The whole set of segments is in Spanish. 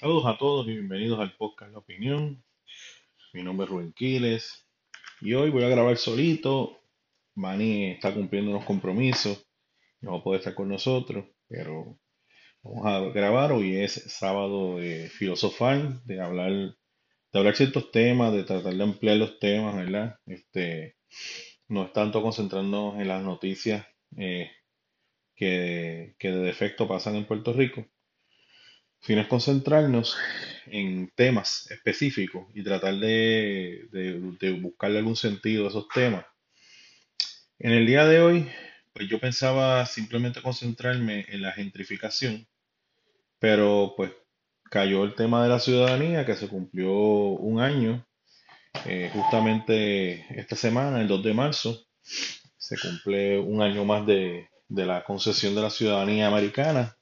Saludos a todos y bienvenidos al podcast La Opinión. Mi nombre es Rubén Quiles y hoy voy a grabar solito. Manny está cumpliendo unos compromisos, no va a poder estar con nosotros, pero vamos a grabar. Hoy es sábado de filosofar, de hablar, de hablar ciertos temas, de tratar de ampliar los temas, ¿verdad? Este, no es tanto concentrarnos en las noticias eh, que, que de defecto pasan en Puerto Rico sino es concentrarnos en temas específicos y tratar de, de, buscarle algún sentido a esos temas. En el día de hoy, pues yo pensaba simplemente concentrarme en la gentrificación, pero pues cayó el tema de la ciudadanía que se cumplió un año, eh, justamente esta semana, el 2 de marzo, se cumple un año más de, de la concesión de la ciudadanía americana.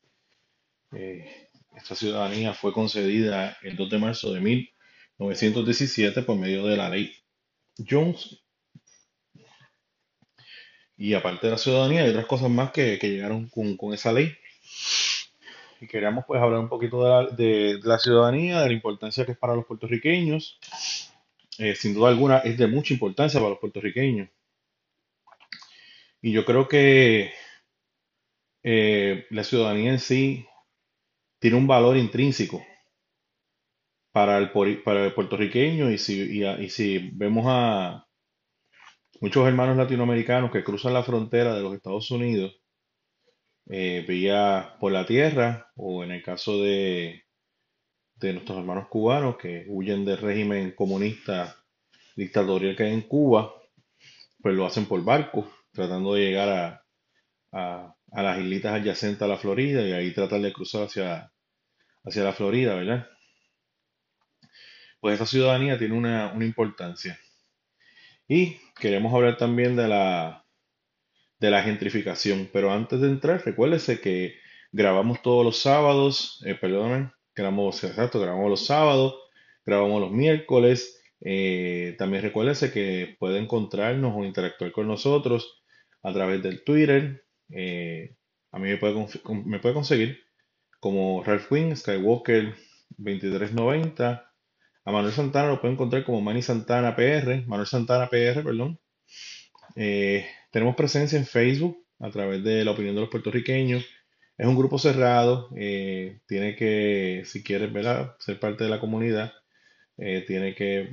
Eh, esta ciudadanía fue concedida el 2 de marzo de 1917 por medio de la ley Jones. Y aparte de la ciudadanía, hay otras cosas más que, llegaron con, esa ley. Y queríamos pues hablar un poquito de la, ciudadanía, de la importancia que es para los puertorriqueños. Eh, sin duda alguna es de mucha importancia para los puertorriqueños. Y yo creo que eh, la ciudadanía en sí tiene un valor intrínseco para el, para el puertorriqueño. Y si, y, si vemos a muchos hermanos latinoamericanos que cruzan la frontera de los Estados Unidos eh, vía por la tierra o en el caso de, de nuestros hermanos cubanos que huyen del régimen comunista dictatorial que hay en Cuba, pues lo hacen por barco, tratando de llegar a, a, a las islitas adyacentes a la Florida y ahí tratar de cruzar hacia, hacia la Florida, ¿verdad? Pues esa ciudadanía tiene una, importancia. Y queremos hablar también de la, de la gentrificación. Pero antes de entrar, recuérdese que grabamos todos los sábados, eh, perdón, grabamos, exacto, grabamos los sábados, grabamos los miércoles. Eh, también recuérdese que puede encontrarnos o interactuar con nosotros a través del Twitter, eh, a mí me puede, me puede conseguir como Ralph Wing, Skywalker 2390. A Manuel Santana lo pueden encontrar como Manny Santana PR, Manuel Santana PR, perdón. Eh, tenemos presencia en Facebook a través de la opinión de los puertorriqueños. Es un grupo cerrado, eh, tiene que, si quieres ser parte de la comunidad, tiene que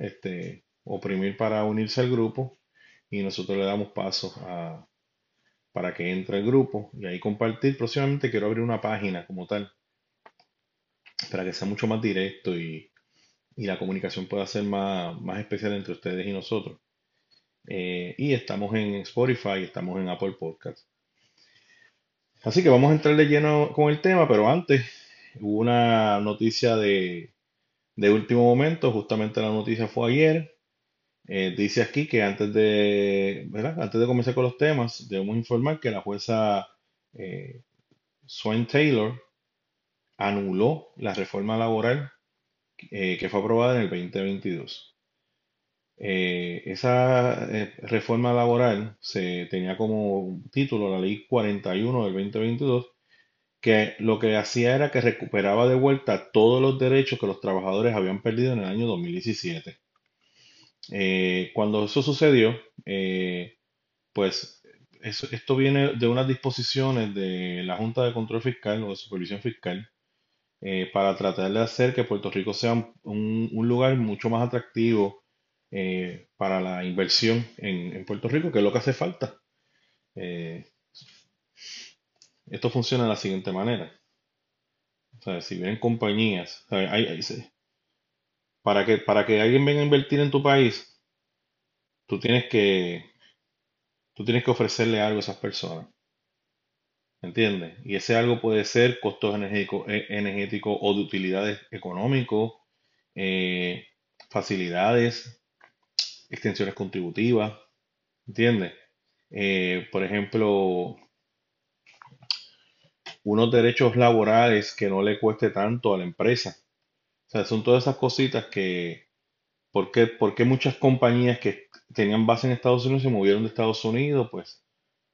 Este, oprimir para unirse al grupo y nosotros le damos paso a, para que entre el grupo y ahí compartir. Próximamente quiero abrir una página como tal para que sea mucho más directo y, la comunicación pueda ser más, más, especial entre ustedes y nosotros. Eh, y estamos en Spotify, estamos en Apple Podcasts. Así que vamos a entrar de lleno con el tema, pero antes hubo una noticia de, de último momento, justamente la noticia fue ayer, eh, dice aquí que antes de, antes de comenzar con los temas, debemos informar que la jueza eh, Swain Taylor anuló la reforma laboral eh, que fue aprobada en el 2022. esa reforma laboral se tenía como título la ley 41 del 2022, que lo que hacía era que recuperaba de vuelta todos los derechos que los trabajadores habían perdido en el año 2017. Eh, cuando eso sucedió, eh, pues esto viene de unas disposiciones de la Junta de Control Fiscal o de Supervisión Fiscal eh, para tratar de hacer que Puerto Rico sea un, lugar mucho más atractivo para la inversión en, Puerto Rico, que es lo que hace falta. esto funciona de la siguiente manera. O sea, si vienen compañías, hay, para que, para que alguien venga a invertir en tu país, tú tienes que, tú tienes que ofrecerle algo a esas personas. ¿Entiendes? Y ese algo puede ser costos energéticos eh, energético o de utilidades económicos, eh, facilidades, extensiones contributivas. ¿Entiendes? Eh, por ejemplo, unos derechos laborales que no le cueste tanto a la empresa. O sea, son todas esas cositas que, ¿por qué, muchas compañías que tenían base en Estados Unidos se movieron de Estados Unidos? Pues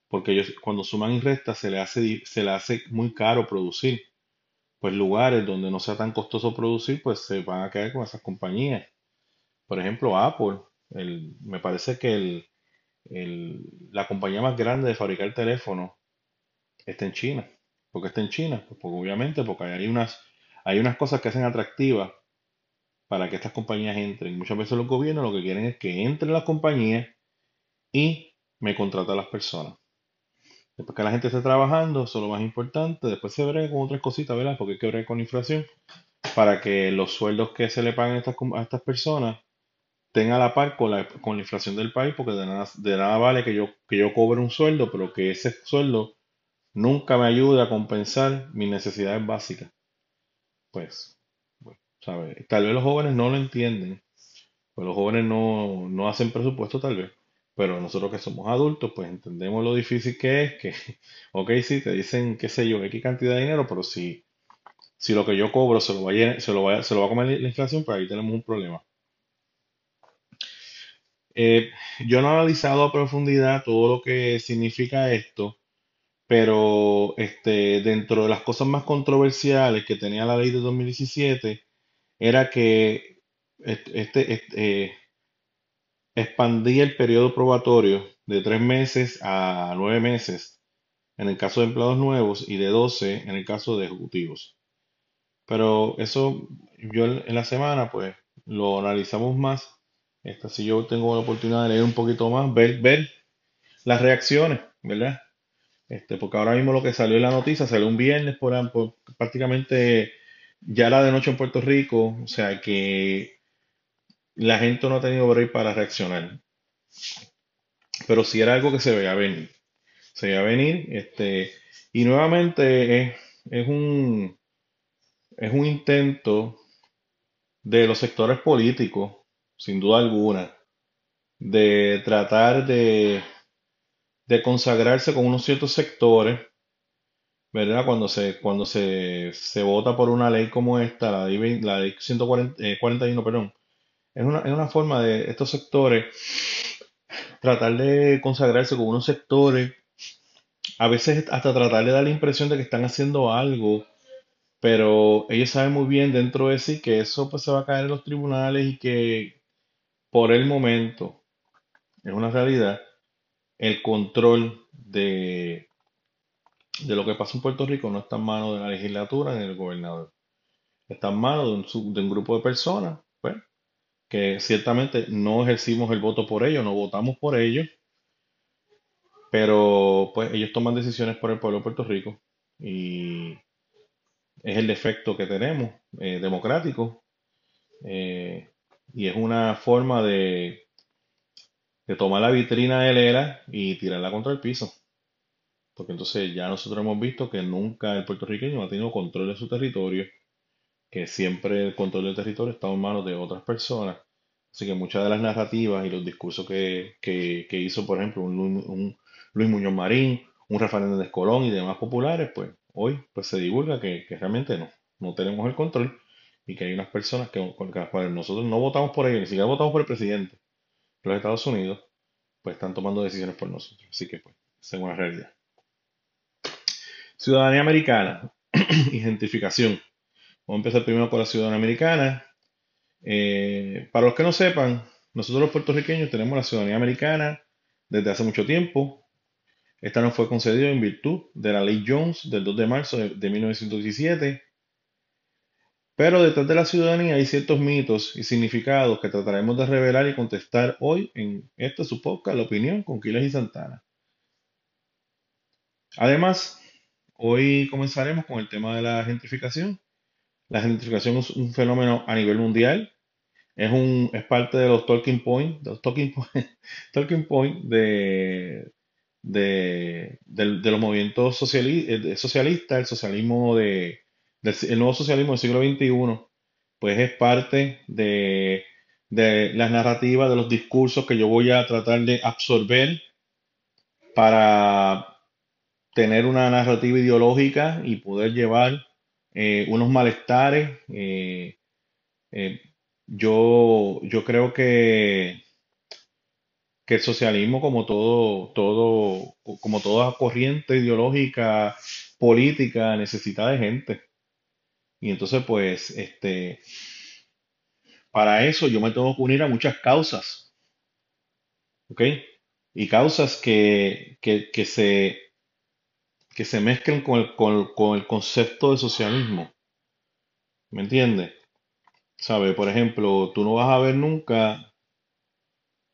porque ellos cuando suman y restan se le hace, se le hace muy caro producir. pues lugares donde no sea tan costoso producir, pues se van a quedar con esas compañías. Por ejemplo, Apple, el, me parece que el, el- la compañía más grande de fabricar teléfonos está en China. ¿Por qué está en China? Pues porque obviamente porque hay unas, hay unas cosas que hacen atractivas para que estas compañías entren. Muchas veces los gobiernos lo que quieren es que entren las compañías y me contraten a las personas. Después que la gente esté trabajando, eso es lo más importante. Después se verá con otras cositas, ¿verdad? Porque hay que ver con la inflación para que los sueldos que se le paguen a estas, personas tengan la par con la, con la inflación del país, porque de nada, de nada vale que yo, que yo cobre un sueldo, pero que ese sueldo nunca me ayude a compensar mis necesidades básicas. Pues, bueno. Tal vez los jóvenes no lo entienden, pues los jóvenes no, no hacen presupuesto tal vez, pero nosotros que somos adultos, pues entendemos lo difícil que es, que, ok, sí, te dicen, qué sé yo, X cantidad de dinero, pero si, si lo que yo cobro se lo va a, se lo va a- se lo va a comer la inflación, pues ahí tenemos un problema. Eh, yo no he analizado a profundidad todo lo que significa esto, pero este, dentro de las cosas más controversiales que tenía la ley de 2017 era que este, este, expandía el periodo probatorio de tres meses a nueve meses en el caso de empleados nuevos y de 12 en el caso de ejecutivos. Pero eso yo en la semana pues lo analizamos más. Esta, si yo tengo la oportunidad de leer un poquito más, ver, ver las reacciones, ¿verdad? Este, porque ahora mismo lo que salió en la noticia salió un viernes por, por- prácticamente ya la de noche en Puerto Rico, o sea que la gente no ha tenido break para reaccionar. Pero sí era algo que se veía venir. Se veía venir, este, y nuevamente es un, es un intento de los sectores políticos, sin duda alguna, de tratar de, de consagrarse con unos ciertos sectores ¿verdad? Cuando se, cuando se, se vota por una ley como esta, la ley, 20 la ley 140, eh, 41, perdón, es una, es una forma de estos sectores tratar de consagrarse con unos sectores, a veces hasta tratar de dar la impresión de que están haciendo algo, pero ellos saben muy bien dentro de sí que eso pues se va a caer en los tribunales y que por el momento, es una realidad, el control de, de lo que pasa en Puerto Rico no está en manos de la legislatura ni del gobernador. está en manos de un, de grupo de personas, pues, que ciertamente no ejercimos el voto por ellos, no votamos por ellos, pero pues ellos toman decisiones por el pueblo de Puerto Rico y es el defecto que tenemos eh, democrático eh, y es una forma de, de tomar la vitrina del ERA y tirarla contra el piso, porque entonces ya nosotros hemos visto que nunca el puertorriqueño ha tenido control de su territorio que siempre el control del territorio está en manos de otras personas. Así que muchas de las narrativas y los discursos que, que- que hizo, por ejemplo, un, Lu- un Luis Muñoz Marín, un Rafael Hernández Colón y demás populares, pues hoy pues se divulga que, que realmente no, no tenemos el control y que hay unas personas que, con las cuales nosotros no votamos por ellos, ni siquiera votamos por el presidente de los Estados Unidos, pues están tomando decisiones por nosotros. Así que pues, esa es una realidad. Ciudadanía americana, identificación. Vamos a empezar primero con la ciudadanía americana. Eh, para los que no sepan, nosotros los puertorriqueños tenemos la ciudadanía americana desde hace mucho tiempo. Esta nos fue concedida en virtud de la ley Jones del 2 de marzo de, de 1917. Pero detrás de la ciudadanía hay ciertos mitos y significados que trataremos de revelar y contestar hoy en este su podcast, La Opinión con Quiles y Santana. Además, hoy comenzaremos con el tema de la gentrificación. La gentrificación es un fenómeno a nivel mundial Es un, es parte de los talking points, los talking talking point de, de, los movimientos eh, socialistas, el socialismo de, el nuevo socialismo del siglo XXI, pues es parte de, de las narrativas, de los discursos que yo voy a tratar de absorber para tener una narrativa ideológica y poder llevar eh, unos malestares. eh, eh, yo, yo creo que, que el socialismo, como todo, todo, como toda corriente ideológica, política, necesita de gente. Y entonces, pues, este, para eso yo me tengo que unir a muchas causas, ¿ok? Y causas que, que, que se, que se mezclen con el, con, con el concepto de socialismo. ¿Me entiendes? ¿Sabe? Por ejemplo, tú no vas a ver nunca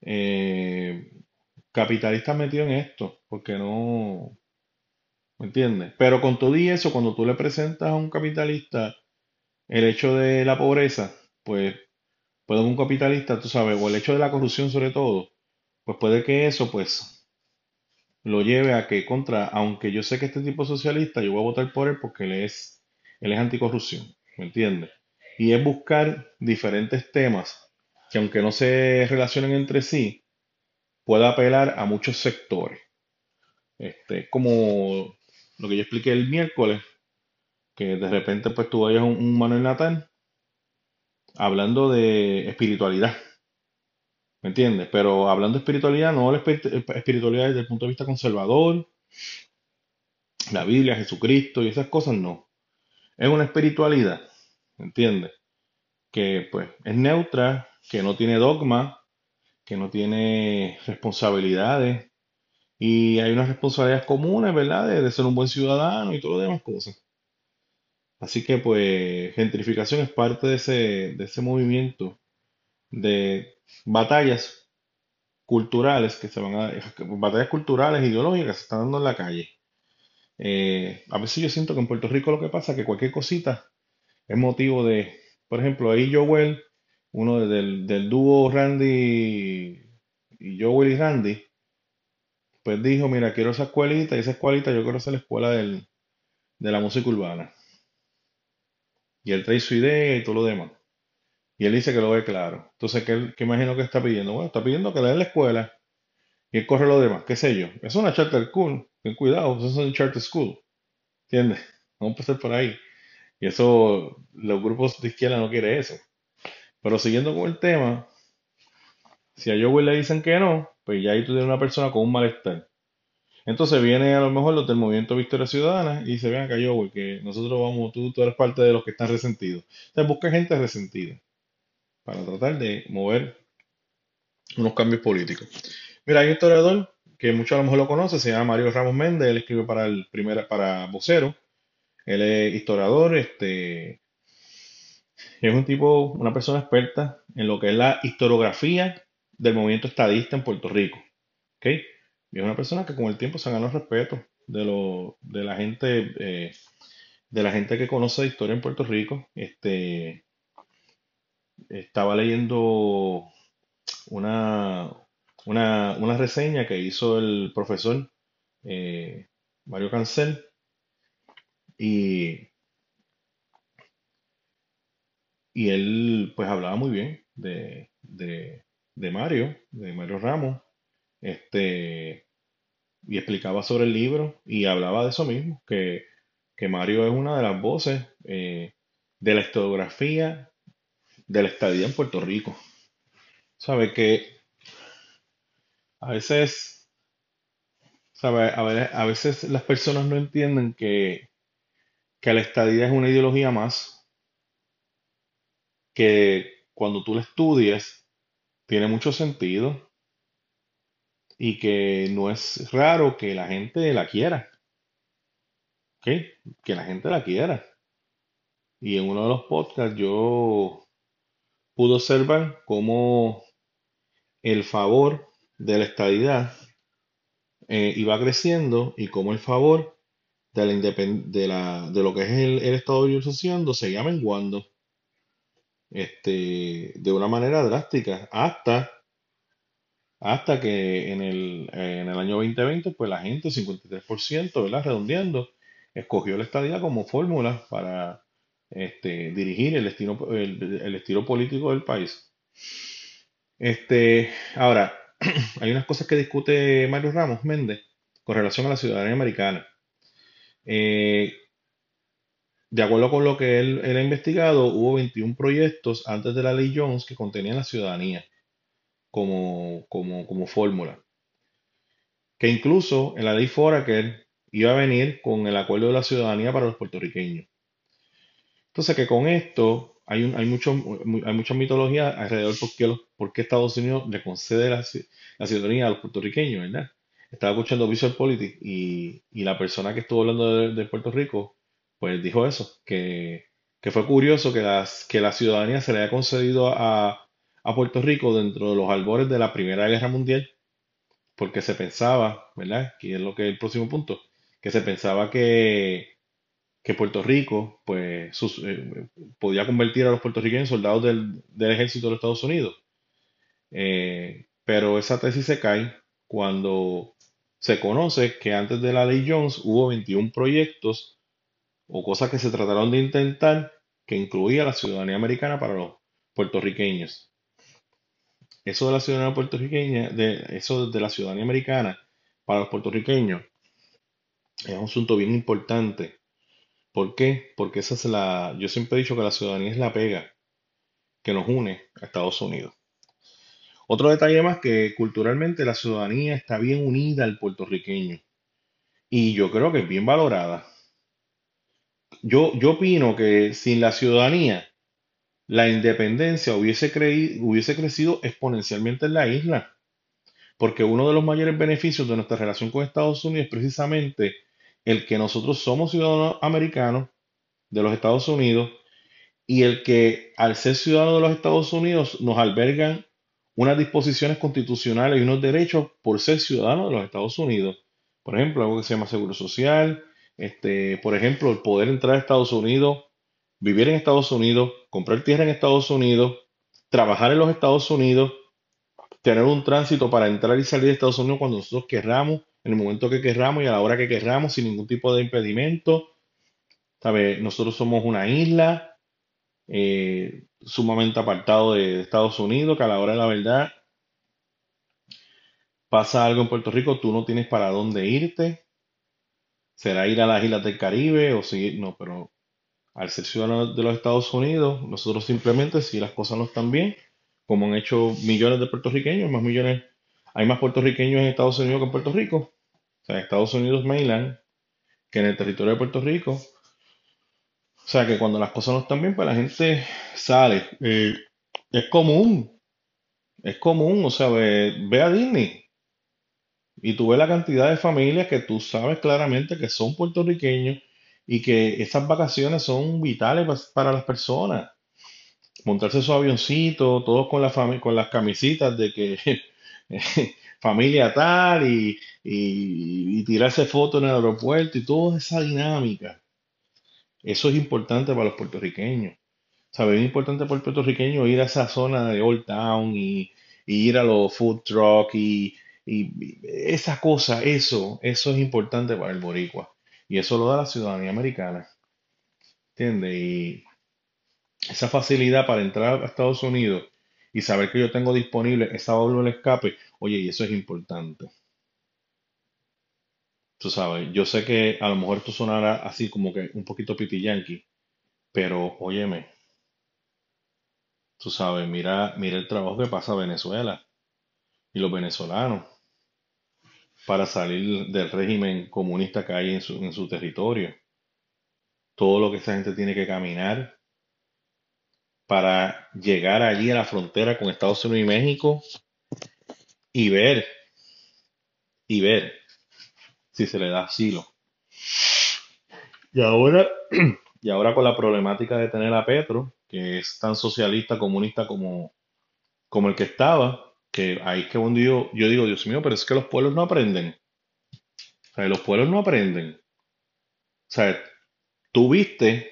eh, capitalistas metidos en esto, porque no, ¿me entiendes? Pero con todo y eso, cuando tú le presentas a un capitalista el hecho de la pobreza, pues puede un capitalista, tú sabes, o el hecho de la corrupción sobre todo, pues puede que eso, pues, lo lleve a que contra, aunque yo sé que este tipo es socialista, yo voy a votar por él porque él es, él es anticorrupción, ¿me entiendes? Y es buscar diferentes temas que aunque no se relacionen entre sí, pueda apelar a muchos sectores. Este, como lo que yo expliqué el miércoles, que de repente pues tú vayas un, un Manuel Natal hablando de espiritualidad, ¿me entiendes? Pero hablando de espiritualidad, no la espiritualidad desde el punto de vista conservador, la Biblia, Jesucristo y esas cosas, no. Es una espiritualidad, ¿me entiendes? Que pues es neutra, que no tiene dogma, que no tiene responsabilidades, y hay unas responsabilidades comunes, ¿verdad? De, ser un buen ciudadano y todo lo demás cosas. Así que pues gentrificación es parte de ese, de ese movimiento de batallas culturales que se van a, batallas culturales, ideológicas se están dando en la calle. Eh, a veces yo siento que en Puerto Rico lo que pasa es que cualquier cosita es motivo de, por ejemplo, ahí Joel, uno del, del dúo Randy y Joel y Randy, pues dijo, mira, quiero esa escuelita y esa escuelita yo quiero hacer la escuela de la música urbana. Y él trae su idea y todo lo demás. Y él dice que lo ve claro. Entonces, ¿qué, qué imagino que está pidiendo? Bueno, está pidiendo que le den la escuela y él corre lo demás, qué sé yo. Es una charter school, ten cuidado, eso es una charter school. ¿Entiendes? Vamos a empezar por ahí. Y eso, los grupos de izquierda no quieren eso. Pero siguiendo con el tema, si a Joey le dicen que no, pues ya ahí tú tienes una persona con un malestar. Entonces viene a lo mejor los del movimiento Victoria Ciudadana y se ven acá yo, que nosotros vamos, tú, tú eres parte de los que están resentidos. Entonces busca gente resentida para tratar de mover unos cambios políticos. Mira, hay un historiador que muchos a lo mejor lo conoce, se llama Mario Ramos Méndez, él escribe para el primer, para Vocero. Él es historiador, este, es un tipo, una persona experta en lo que es la historiografía del movimiento estadista en Puerto Rico. ¿ok? Y es una persona que con el tiempo se ganó el respeto de, lo, de la gente eh, de la gente que conoce la historia en Puerto Rico. Este, estaba leyendo una, una, una reseña que hizo el profesor eh, Mario Cancel y, y él pues hablaba muy bien de, de, de Mario, de Mario Ramos, este, y explicaba sobre el libro y hablaba de eso mismo, que, que Mario es una de las voces eh, de la historiografía de la estadía en Puerto Rico. Sabe que a veces, sabe, a, veces las personas no entienden que, que la estadía es una ideología más, que cuando tú la estudias, tiene mucho sentido y que no es raro que la gente la quiera. Que la gente la quiera. Y en uno de los podcasts yo pude observar cómo el favor de la estadidad eh, iba creciendo y cómo el favor de, la de, la, de lo que es el, Estado de Libre seguía menguando este, de una manera drástica hasta, hasta que en el, en el año 2020, pues la gente, 53%, ¿verdad? Redondeando, escogió la estadía como fórmula para este, dirigir el estilo, el, estilo político del país. Este, ahora, hay unas cosas que discute Mario Ramos Méndez con relación a la ciudadanía americana. Eh, de acuerdo con lo que él, ha investigado, hubo 21 proyectos antes de la ley Jones que contenían la ciudadanía como, como, como fórmula. Que incluso en la ley Foraker iba a venir con el acuerdo de la ciudadanía para los puertorriqueños. Entonces que con esto hay, un, hay, mucho, hay mucha mitología alrededor de por qué, por qué Estados Unidos le concede la, ciudadanía a los puertorriqueños, ¿verdad? Estaba escuchando Visual Politics y, y la persona que estuvo hablando de Puerto Rico, pues dijo eso, que, que fue curioso que, las, que la ciudadanía se le haya concedido a, a Puerto Rico dentro de los albores de la Primera Guerra Mundial, porque se pensaba, ¿verdad? Que es lo que es el próximo punto, que se pensaba que, que Puerto Rico, pues, sus- eh, podía convertir a los puertorriqueños en soldados del, del ejército de los Estados Unidos. Eh, pero esa tesis se cae cuando se conoce que antes de la ley Jones hubo 21 proyectos o cosas que se trataron de intentar que incluía la ciudadanía americana para los puertorriqueños. Eso de la ciudadanía puertorriqueña, de, eso de la ciudadanía americana para los puertorriqueños es un asunto bien importante. ¿Por qué? Porque esa es la, yo siempre he dicho que la ciudadanía es la pega que nos une a Estados Unidos. Otro detalle más que culturalmente la ciudadanía está bien unida al puertorriqueño y yo creo que es bien valorada. Yo, yo opino que sin la ciudadanía la independencia hubiese, creí- hubiese crecido exponencialmente en la isla, porque uno de los mayores beneficios de nuestra relación con Estados Unidos es precisamente el que nosotros somos ciudadanos americanos de los Estados Unidos y el que al ser ciudadanos de los Estados Unidos nos albergan unas disposiciones constitucionales y unos derechos por ser ciudadanos de los Estados Unidos. Por ejemplo, algo que se llama seguro social, este, por ejemplo, el poder entrar a Estados Unidos, vivir en Estados Unidos, comprar tierra en Estados Unidos, trabajar en los Estados Unidos, tener un tránsito para entrar y salir de Estados Unidos cuando nosotros querramos, en el momento que querramos y a la hora que querramos, sin ningún tipo de impedimento. ¿Sabe? Nosotros somos una isla eh, sumamente apartado de Estados Unidos, que a la hora de la verdad pasa algo en Puerto Rico, tú no tienes para dónde irte. Será ir a las islas del Caribe o seguir, no, pero al ser ciudadanos de los Estados Unidos, nosotros simplemente, si las cosas no están bien, como han hecho millones de puertorriqueños, más millones, hay más puertorriqueños en Estados Unidos que en Puerto Rico, o sea, en Estados Unidos mainland, que en el territorio de Puerto Rico. O sea, que cuando las cosas no están bien, pues la gente sale. Eh, es común, es común, o sea, ve, ve a Disney y tú ves la cantidad de familias que tú sabes claramente que son puertorriqueños y que esas vacaciones son vitales para las personas. montarse su avioncito, todos con la con las camisitas de que familia tal y, y, y tirarse fotos en el aeropuerto y toda esa dinámica. Eso es importante para los puertorriqueños. ¿Sabes? Es importante para el puertorriqueño ir a esa zona de Old Town y, y ir a los food truck y, y esa cosa, eso, eso es importante para el boricua. Y eso lo da la ciudadanía americana. ¿Entiendes? Y esa facilidad para entrar a Estados Unidos y saber que yo tengo disponible esa válvula de escape, oye, y eso es importante. Tú sabes, yo sé que a lo mejor esto sonará así como que un poquito piti-yankee, pero óyeme, tú sabes, mira, mira el trabajo que pasa Venezuela y los venezolanos para salir del régimen comunista que hay en su, en su territorio. Todo lo que esa gente tiene que caminar para llegar allí a la frontera con Estados Unidos y México y ver, y ver si se le da asilo. Y ahora, y ahora con la problemática de tener a Petro, que es tan socialista, comunista como, como el que estaba, que ahí es que un día yo digo, Dios mío, pero es que los pueblos no aprenden. Los pueblos no aprenden. O sea, tú viste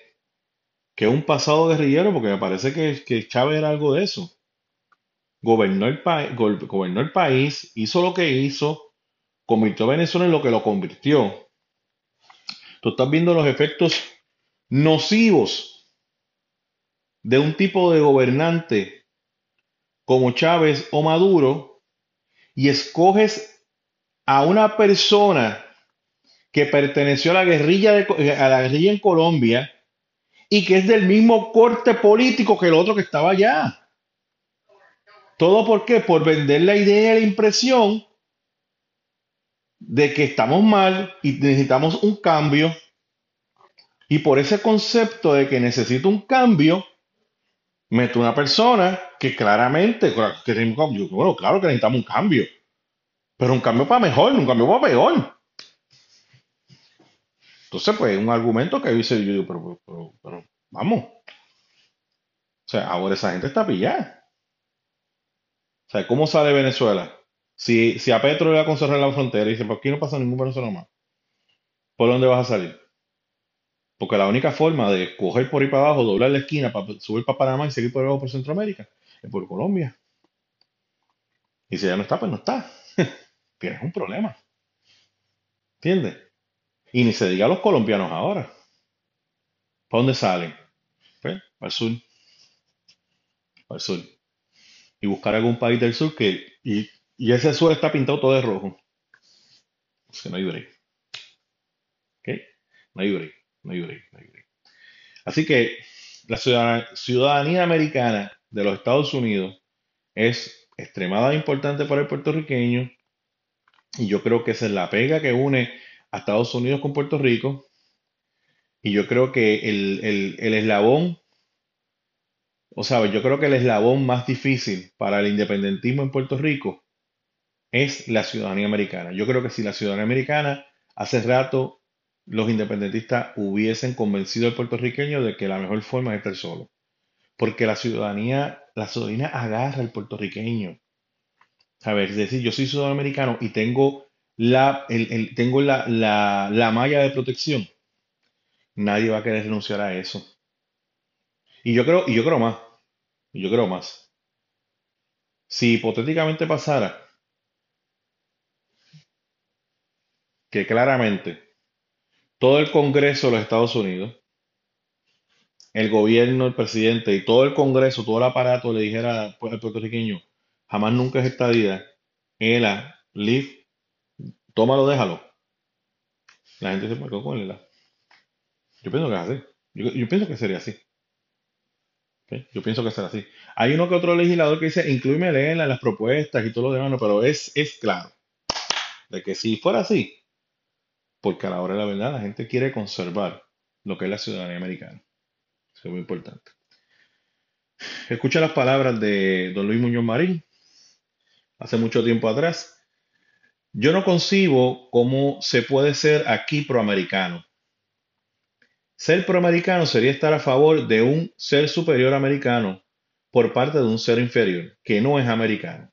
que un pasado guerrillero, porque me parece que, que Chávez era algo de eso. Gobernó el, gobernó el país, hizo lo que hizo, convirtió a Venezuela en lo que lo convirtió. Tú estás viendo los efectos nocivos de un tipo de gobernante como Chávez o Maduro y escoges a una persona que perteneció a la guerrilla de, Co- a la guerrilla en Colombia y que es del mismo corte político que el otro que estaba allá. ¿Todo por qué? Por vender la idea y la impresión de que estamos mal y necesitamos un cambio. Y por ese concepto de que necesito un cambio, meto una persona que claramente, bueno, claro que necesitamos un cambio, pero un cambio para mejor, un cambio para peor. Entonces, pues, un argumento que dice, yo pero, pero, vamos. O sea, ahora esa gente está pillada. O sea, ¿cómo sale Venezuela? Si, si a Petro le va a cerrar la frontera y dice, ¿por aquí no pasa ningún venezolano más? ¿Por dónde vas a salir? Porque la única forma de coger por ahí para abajo, doblar la esquina para subir para Panamá y seguir por abajo por Centroamérica es por Colombia. Y si ya no está, pues no está. Tienes un problema. ¿Entiendes? Y ni se diga a los colombianos ahora. ¿Para dónde salen? Pues, para el sur. Para el sur. Y buscar algún país del sur que. Y, ese sur está pintado todo de rojo. O que no hay break. ¿Ok? No hay break. No. No. Así que la ciudadanía americana de los Estados Unidos es extremadamente importante para el puertorriqueño. Y yo creo que esa es la pega que une a Estados Unidos con Puerto Rico. Y yo creo que el, eslabón, o sea, yo creo que el eslabón más difícil para el independentismo en Puerto Rico es la ciudadanía americana. Yo creo que si la ciudadanía americana hace rato los independentistas hubiesen convencido al puertorriqueño de que la mejor forma es estar solo. Porque la ciudadanía, la ciudadanía agarra al puertorriqueño. A ver, es decir, yo soy ciudadano americano y tengo la, el, tengo la, la, la malla de protección, nadie va a querer renunciar a eso. Y yo creo, y yo creo más, y yo creo más. Si hipotéticamente pasara que claramente todo el Congreso de los Estados Unidos, el gobierno, el presidente y todo el Congreso, todo el aparato le dijera al puertorriqueño, jamás nunca es estadía, ELA, LIF, tómalo, déjalo. La gente se marcó con él. Yo pienso que es así. Yo, pienso que sería así. Yo pienso que será así. Hay uno que otro legislador que dice, incluíme en las propuestas y todo lo demás, pero es, es claro de que si fuera así, porque a la hora de la verdad la gente quiere conservar lo que es la ciudadanía americana. Eso es muy importante. Escucha las palabras de don Luis Muñoz Marín hace mucho tiempo atrás yo no concibo cómo se puede ser aquí proamericano. Ser proamericano sería estar a favor de un ser superior americano por parte de un ser inferior, que no es americano.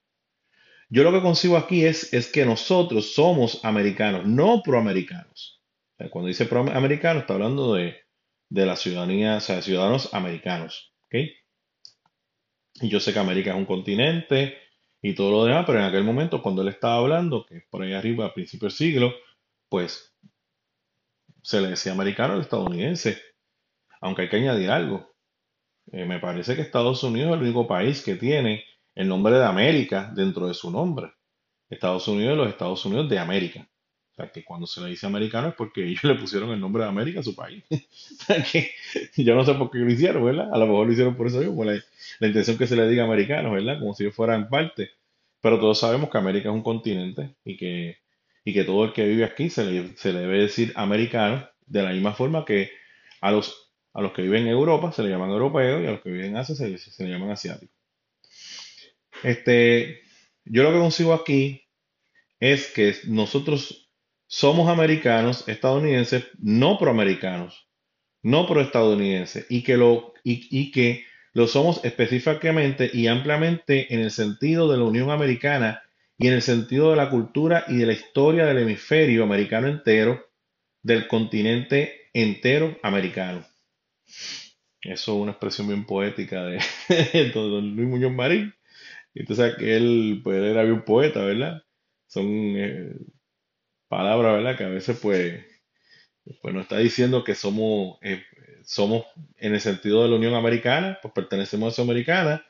Yo lo que concibo aquí es, es que nosotros somos americanos, no proamericanos. cuando dice proamericano, está hablando de, de, la ciudadanía, o sea, de ciudadanos americanos. Y yo sé que América es un continente, y todo lo demás, pero en aquel momento cuando él estaba hablando, que por ahí arriba a principios del siglo, pues se le decía americano al estadounidense, aunque hay que añadir algo. Eh, me parece que Estados Unidos es el único país que tiene el nombre de América dentro de su nombre. Estados Unidos y los Estados Unidos de América. O sea, que cuando se le dice americano es porque ellos le pusieron el nombre de América a su país. o sea, que yo no sé por qué lo hicieron, ¿verdad? A lo mejor lo hicieron por eso mismo, la, intención que se le diga americano, ¿verdad? Como si ellos fueran parte. Pero todos sabemos que América es un continente y que, y que todo el que vive aquí se le, se le debe decir americano, de la misma forma que a los, a los que viven en Europa se le llaman europeos y a los que viven en Asia se, se le llaman asiáticos. Este, yo lo que consigo aquí es que nosotros somos americanos, estadounidenses, no proamericanos, no proestadounidenses, y que lo, y, que lo somos específicamente y ampliamente en el sentido de la Unión Americana y en el sentido de la cultura y de la historia del hemisferio americano entero, del continente entero americano. Eso es una expresión bien poética de, don Luis Muñoz Marín. Entonces, que él pues, era bien poeta, ¿verdad? Son eh, palabra, ¿verdad? Que a veces pues, pues nos está diciendo que somos, eh, somos en el sentido de la Unión Americana, pues pertenecemos a esa americana,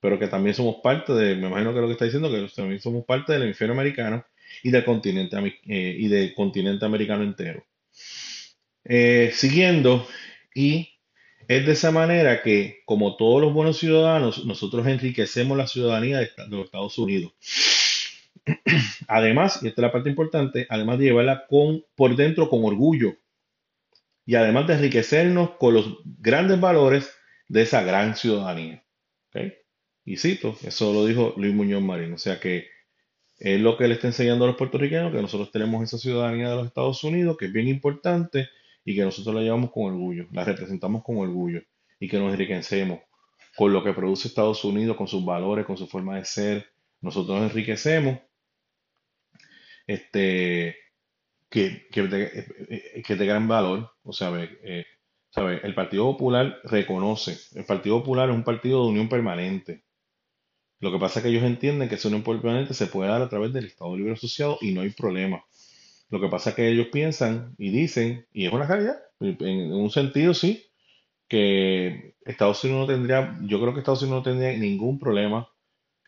pero que también somos parte de, me imagino que lo que está diciendo, que también somos parte del hemisferio americano y del continente, eh, y del continente americano entero. Siguiendo, y es de esa manera que, como todos los buenos ciudadanos, nosotros enriquecemos la ciudadanía de los Estados Unidos. Además, y esta es la parte importante, además de llevarla con, por dentro con orgullo. y además de enriquecernos con los grandes valores de esa gran ciudadanía. Y cito, eso lo dijo Luis Muñoz Marín, o sea que es lo que le está enseñando a los puertorriqueños, que nosotros tenemos esa ciudadanía de los Estados Unidos, que es bien importante y que nosotros la llevamos con orgullo, la representamos con orgullo y que nos enriquecemos con lo que produce Estados Unidos, con sus valores, con su forma de ser. Nosotros nos enriquecemos. Este, que, que, de, que de gran valor. O sea, eh, el Partido Popular reconoce, el Partido Popular es un partido de unión permanente. Lo que pasa es que ellos entienden que esa unión permanente se puede dar a través del Estado Libre Asociado y no hay problema. Lo que pasa es que ellos piensan y dicen, y es una realidad, en un sentido sí, que Estados Unidos no tendría, yo creo que Estados Unidos no tendría ningún problema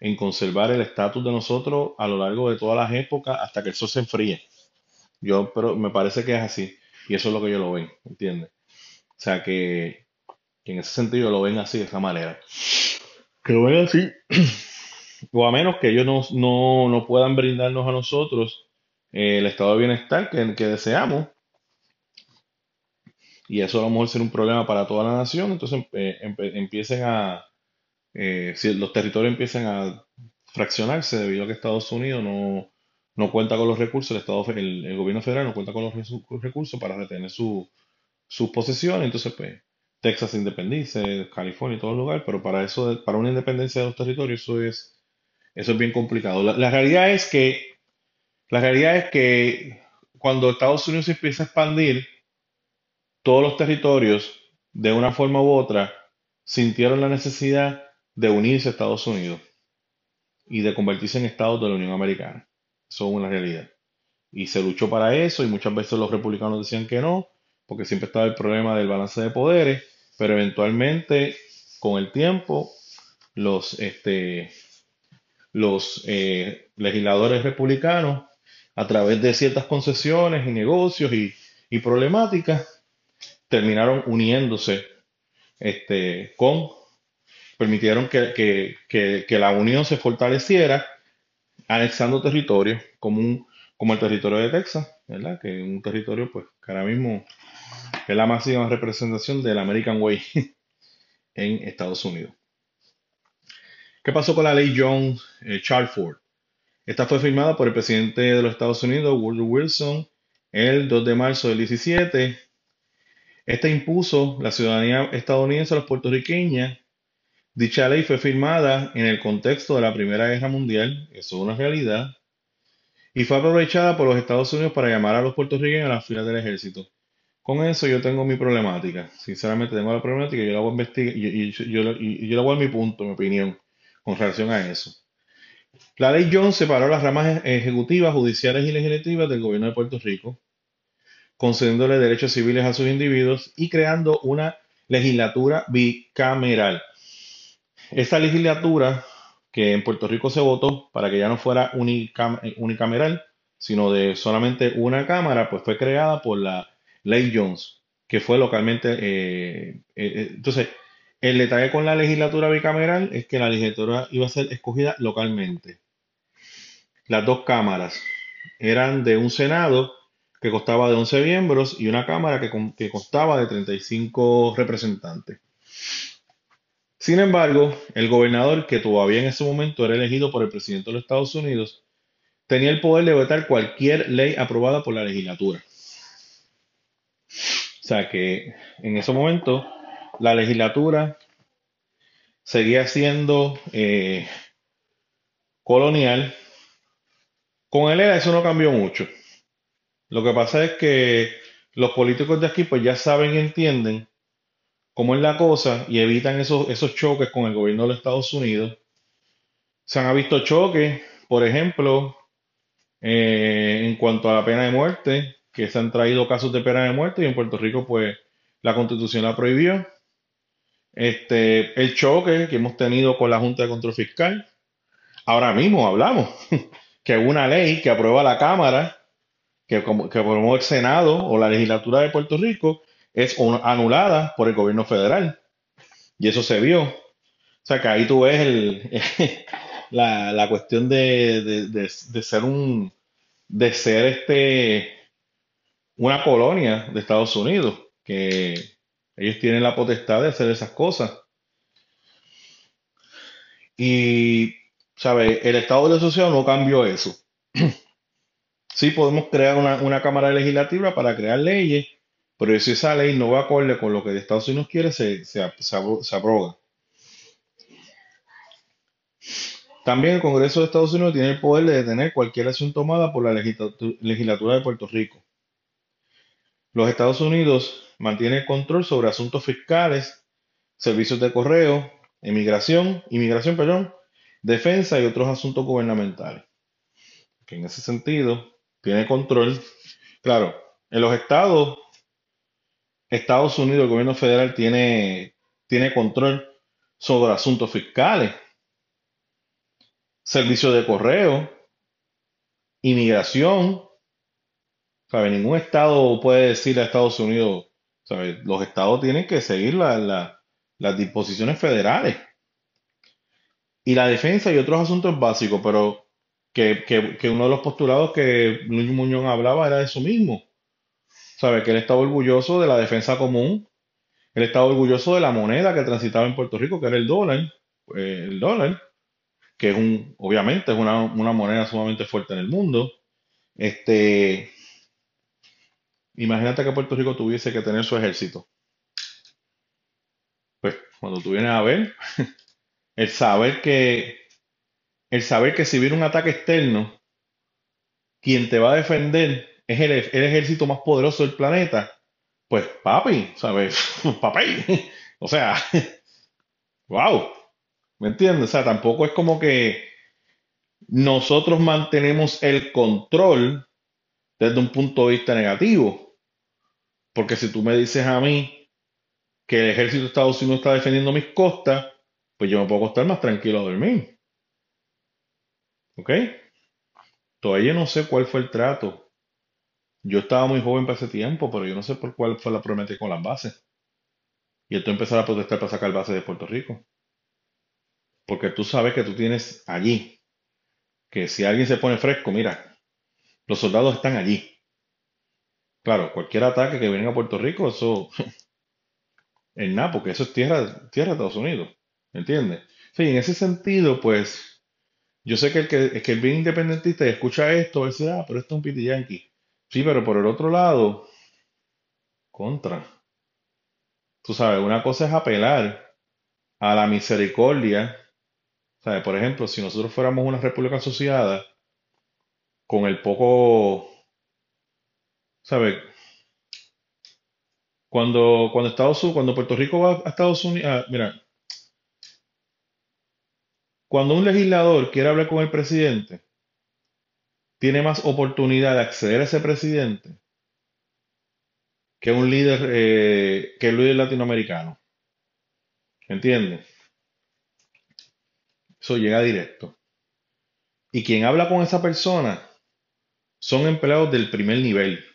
en conservar el estatus de nosotros a lo largo de todas las épocas hasta que el sol se enfríe. Yo, pero me parece que es así, y eso es lo que yo lo ven, ¿entiendes? O sea que, que en ese sentido lo ven así, de esa manera que lo vean así, o a menos que ellos no, no, puedan brindarnos a nosotros eh, el estado de bienestar que, que deseamos, y eso a lo mejor ser un problema para toda la nación, entonces eh, empiecen a, eh, si los territorios empiezan a fraccionarse debido a que Estados Unidos no, no cuenta con los recursos, el, Estado, el, gobierno federal no cuenta con los recursos para retener su, sus posesiones, entonces pues Texas independice, California y todo el lugar, pero para eso, para una independencia de los territorios, eso es, eso es bien complicado. La, realidad es que, la realidad es que cuando Estados Unidos empieza a expandir, todos los territorios, de una forma u otra, sintieron la necesidad de unirse a Estados Unidos y de convertirse en estados de la Unión Americana. Eso es una realidad. Y se luchó para eso y muchas veces los republicanos decían que no, porque siempre estaba el problema del balance de poderes pero eventualmente con el tiempo los, este, los eh, legisladores republicanos, a través de ciertas concesiones y negocios y, problemáticas, terminaron uniéndose este, con, permitieron que, la unión se fortaleciera, anexando territorios como, un, como el territorio de Texas, ¿verdad? que es un territorio pues, que ahora mismo es la máxima representación del American Way en Estados Unidos. ¿Qué pasó con la ley John eh, Charford? Esta fue firmada por el presidente de los Estados Unidos, Woodrow Wilson, el 2 de marzo del 17. Esta impuso la ciudadanía estadounidense a los puertorriqueños. Dicha ley fue firmada en el contexto de la Primera Guerra Mundial, eso es una realidad, y fue aprovechada por los Estados Unidos para llamar a los puertorriqueños a las filas del ejército. Con eso yo tengo mi problemática. Sinceramente tengo la problemática y yo la voy a investigar y, yo, le voy a mi punto, mi opinión con relación a eso. La ley Jones separó las ramas ejecutivas, judiciales y legislativas del gobierno de Puerto Rico, concediéndole derechos civiles a sus individuos y creando una legislatura bicameral. Esta legislatura que en Puerto Rico se votó para que ya no fuera unicameral, sino de solamente una cámara, pues fue creada por la Ley Jones, que fue localmente. Eh, eh, eh, entonces, el detalle con la legislatura bicameral es que la legislatura iba a ser escogida localmente. Las dos cámaras eran de un Senado que constaba de 11 miembros y una Cámara que, constaba de 35 representantes. Sin embargo, el gobernador, que todavía en ese momento era elegido por el presidente de los Estados Unidos, tenía el poder de vetar cualquier ley aprobada por la legislatura sea que en ese momento la legislatura seguía siendo eh, colonial. Con el ERA eso no cambió mucho. Lo que pasa es que los políticos de aquí pues ya saben y entienden cómo es la cosa y evitan esos, esos choques con el gobierno de los Estados Unidos. Se han visto choques, por ejemplo, eh, en cuanto a la pena de muerte, que se han traído casos de pena de muerte y en Puerto Rico pues la constitución la prohibió. Este, el choque que hemos tenido con la Junta de Control Fiscal. Ahora mismo hablamos que una ley que aprueba la Cámara, que, que aprobó el Senado o la legislatura de Puerto Rico, es anulada por el gobierno federal. Y eso se vio. O sea que ahí tú ves el, la, la, cuestión de, de, de ser un de ser este una colonia de Estados Unidos. que ellos tienen la potestad de hacer esas cosas. Y, ¿sabe? El Estado de la Sociedad no cambió eso. Sí podemos crear una, Cámara Legislativa para crear leyes, pero si esa ley no va acorde con lo que Estados Unidos quiere, se, se, se abro- se abroga. También el Congreso de Estados Unidos tiene el poder de detener cualquier acción tomada por la legislatu- legislatura de Puerto Rico. Los Estados Unidos mantienen el control sobre asuntos fiscales, servicios de correo, inmigración, inmigración, perdón, defensa y otros asuntos gubernamentales. Que en ese sentido tiene control. Claro, en los estados, Estados Unidos, el gobierno federal tiene, tiene control sobre asuntos fiscales, servicios de correo, inmigración. ¿Sabe? Ningún estado puede decir a Estados Unidos, ¿sabe? Los estados tienen que seguir la- la- las disposiciones federales y la defensa y otros asuntos básicos, pero que, que- que uno de los postulados que Luis Muñoz hablaba era de eso mismo. ¿Sabe? Que él estaba orgulloso de la defensa común, él estaba orgulloso de la moneda que transitaba en Puerto Rico, que era el dólar, eh, el dólar, que es un, obviamente es una, una moneda sumamente fuerte en el mundo. Este, imagínate que Puerto Rico tuviese que tener su ejército. Pues cuando tú vienes a ver, el saber que, el saber que si viene un ataque externo, quien te va a defender es el, el ejército más poderoso del planeta, pues papi, ¿sabes? Papi. O sea, wow. ¿Me entiendes? O sea, tampoco es como que nosotros mantenemos el control desde un punto de vista negativo. Porque si tú me dices a mí que el ejército de Estados Unidos está defendiendo mis costas, pues yo me puedo estar más tranquilo a dormir. ¿Ok? Todavía no sé cuál fue el trato. Yo estaba muy joven para ese tiempo, pero yo no sé por cuál fue la promesa con las bases. Y esto empezar a protestar para sacar bases de Puerto Rico. Porque tú sabes que tú tienes allí, que si alguien se pone fresco, mira, los soldados están allí. Claro, cualquier ataque que venga a Puerto Rico, eso es nada, porque eso es tierra, tierra de Estados Unidos. ¿Entiendes? Sí, en ese sentido, pues, yo sé que el que, el que es bien independentista y escucha esto, va a ah, pero esto es un piti yankee. Sí, pero por el otro lado, contra. Tú sabes, una cosa es apelar a la misericordia. ¿Sabes? Por ejemplo, si nosotros fuéramos una república asociada, con el poco, ¿sabes? Cuando, cuando Estados Unidos, cuando Puerto Rico va a Estados Unidos, mira, cuando un legislador quiere hablar con el presidente, tiene más oportunidad de acceder a ese presidente que un líder, eh, que el líder latinoamericano. ¿Entiendes? Eso llega directo. Y quien habla con esa persona son empleados del primer nivel.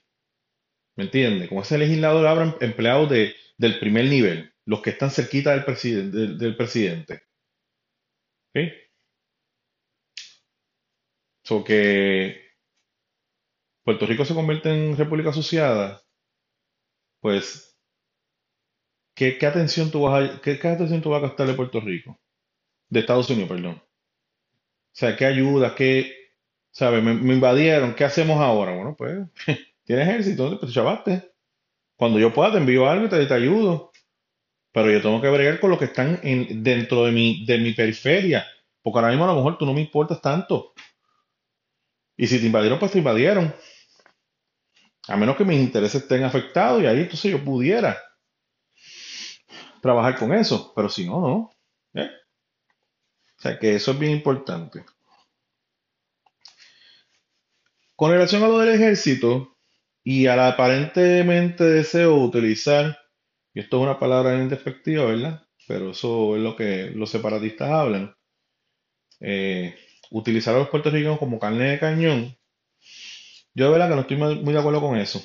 ¿Me entiendes? Con ese legislador hablan empleados de, del primer nivel, los que están cerquita del, presidente del, presidente. So que Puerto Rico se convierte en república asociada, pues, ¿qué, qué atención tú vas a, qué, qué atención tú vas a gastar de Puerto Rico? De Estados Unidos, perdón. O sea, ¿qué ayuda? ¿Qué, sabes? Me, me invadieron, ¿qué hacemos ahora? Bueno, pues, tienes ejército, pues te chavaste. Cuando yo pueda te envío algo y te, te ayudo. Pero yo tengo que bregar con los que están en, dentro de mi, de mi periferia. Porque ahora mismo a lo mejor tú no me importas tanto. Y si te invadieron, pues te invadieron. A menos que mis intereses estén afectados y ahí entonces yo pudiera trabajar con eso. Pero si no, no. ¿Eh? O sea que eso es bien importante. Con relación a lo del ejército y al aparentemente deseo de utilizar, y esto es una palabra bien despectiva, ¿verdad? Pero eso es lo que los separatistas hablan. eh, utilizar a los puertorriqueños como carne de cañón, yo de verdad que no estoy muy de acuerdo con eso.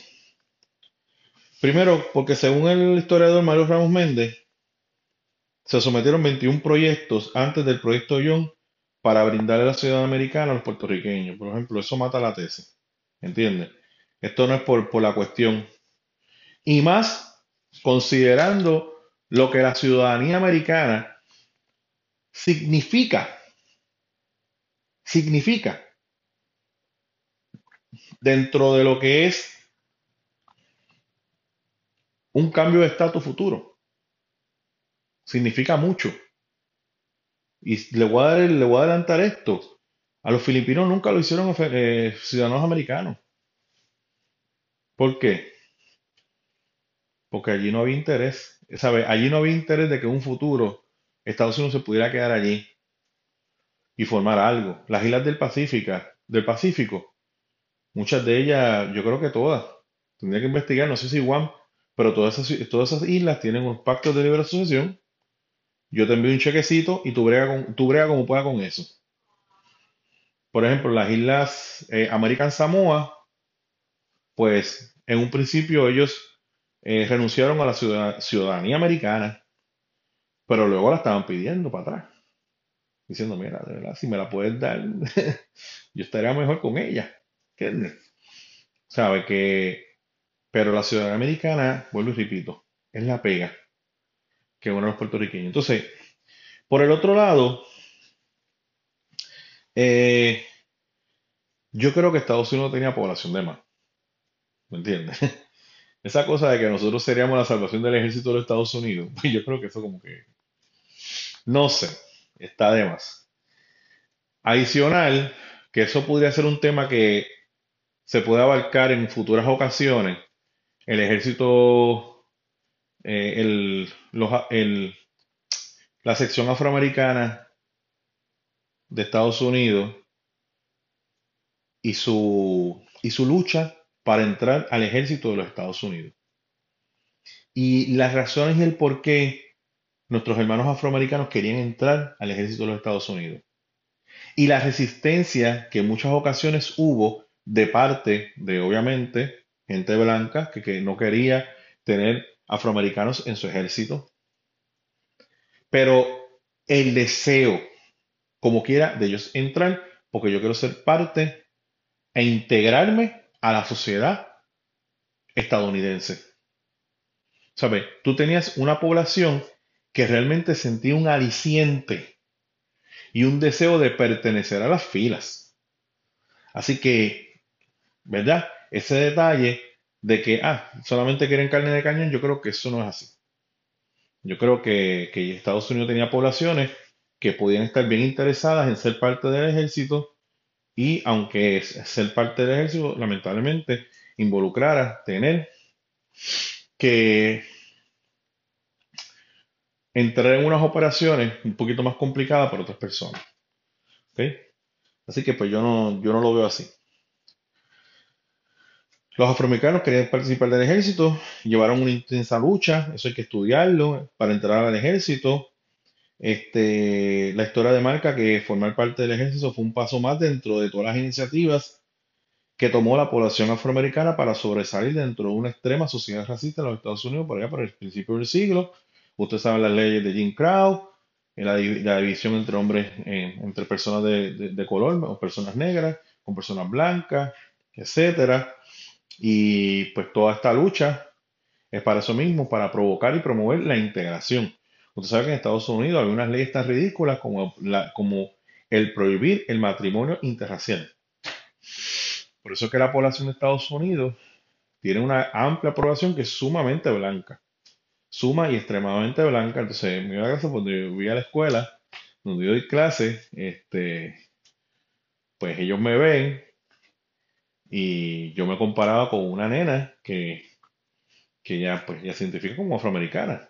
Primero, porque según el historiador Mario Ramos Méndez, se sometieron 21 proyectos antes del proyecto Young para brindarle la ciudadanía americana a los puertorriqueños. Por ejemplo, eso mata la tesis. ¿Entiendes? Esto no es por, por la cuestión. Y más considerando lo que la ciudadanía americana significa, significa dentro de lo que es un cambio de estatus futuro. Significa mucho. Y le voy a, le voy a adelantar esto. A los filipinos nunca lo hicieron eh, ciudadanos americanos. ¿Por qué? Porque allí no había interés. ¿sabe? Allí no había interés de que un futuro Estados Unidos se pudiera quedar allí y formar algo. Las islas del Pacífico, del Pacífico, muchas de ellas, yo creo que todas, tendría que investigar, no sé si Guam, pero todas esas, todas islas tienen un pacto de libre asociación. Yo te envío un chequecito y tú brega, tú como pueda con eso. Por ejemplo, las islas eh, American Samoa, pues en un principio ellos eh, renunciaron a la ciudadanía americana, pero luego la estaban pidiendo para atrás, diciendo, mira, de verdad, si me la puedes dar, yo estaría mejor con ella. Sabe que, pero la ciudadanía americana, vuelvo y repito, es la pega que uno de los puertorriqueños. Entonces, por el otro lado, eh, yo creo que Estados Unidos tenía población de más. ¿Me entiendes? Esa cosa de que nosotros seríamos la salvación del ejército de los Estados Unidos, pues yo creo que eso como que... No sé, está de más. Adicional, que eso podría ser un tema que se puede abarcar en futuras ocasiones. El ejército, eh, el, el, la sección afroamericana de Estados Unidos y su, y su lucha para entrar al ejército de los Estados Unidos. Y las razones y el por qué nuestros hermanos afroamericanos querían entrar al ejército de los Estados Unidos. Y la resistencia que en muchas ocasiones hubo de parte de, obviamente, gente blanca que, que no quería tener afroamericanos en su ejército. Pero el deseo, como quiera, de ellos entrar, porque yo quiero ser parte e integrarme a la sociedad estadounidense. ¿Sabes? Tú tenías una población que realmente sentía un aliciente y un deseo de pertenecer a las filas. Así que, ¿verdad? Ese detalle de que, ah, solamente quieren carne de cañón, yo creo que eso no es así. Yo creo que, que Estados Unidos tenía poblaciones que podían estar bien interesadas en ser parte del ejército y aunque ser parte del ejército, lamentablemente, involucrara tener que entrar en unas operaciones un poquito más complicadas para otras personas. Así que pues yo no, yo no lo veo así. Los afroamericanos querían participar del ejército, llevaron una intensa lucha, eso hay que estudiarlo para entrar al ejército. Este, la historia de marca que formar parte del ejército fue un paso más dentro de todas las iniciativas que tomó la población afroamericana para sobresalir dentro de una extrema sociedad racista en los Estados Unidos por allá por el principio del siglo. Ustedes saben las leyes de Jim Crow, la, la división entre hombres, eh, entre personas de, de, color o personas negras, con personas blancas, etcétera. Y pues toda esta lucha es para eso mismo, para provocar y promover la integración. Usted sabe que en Estados Unidos hay unas leyes tan ridículas como, la, como el prohibir el matrimonio interracial. Por eso es que la población de Estados Unidos tiene una amplia población que es sumamente blanca. Suma y extremadamente blanca. Entonces, me da gracia cuando yo voy a la escuela, donde yo doy clases, este, pues ellos me ven y yo me comparaba con una nena que, que ya, pues, ya se identifica como afroamericana.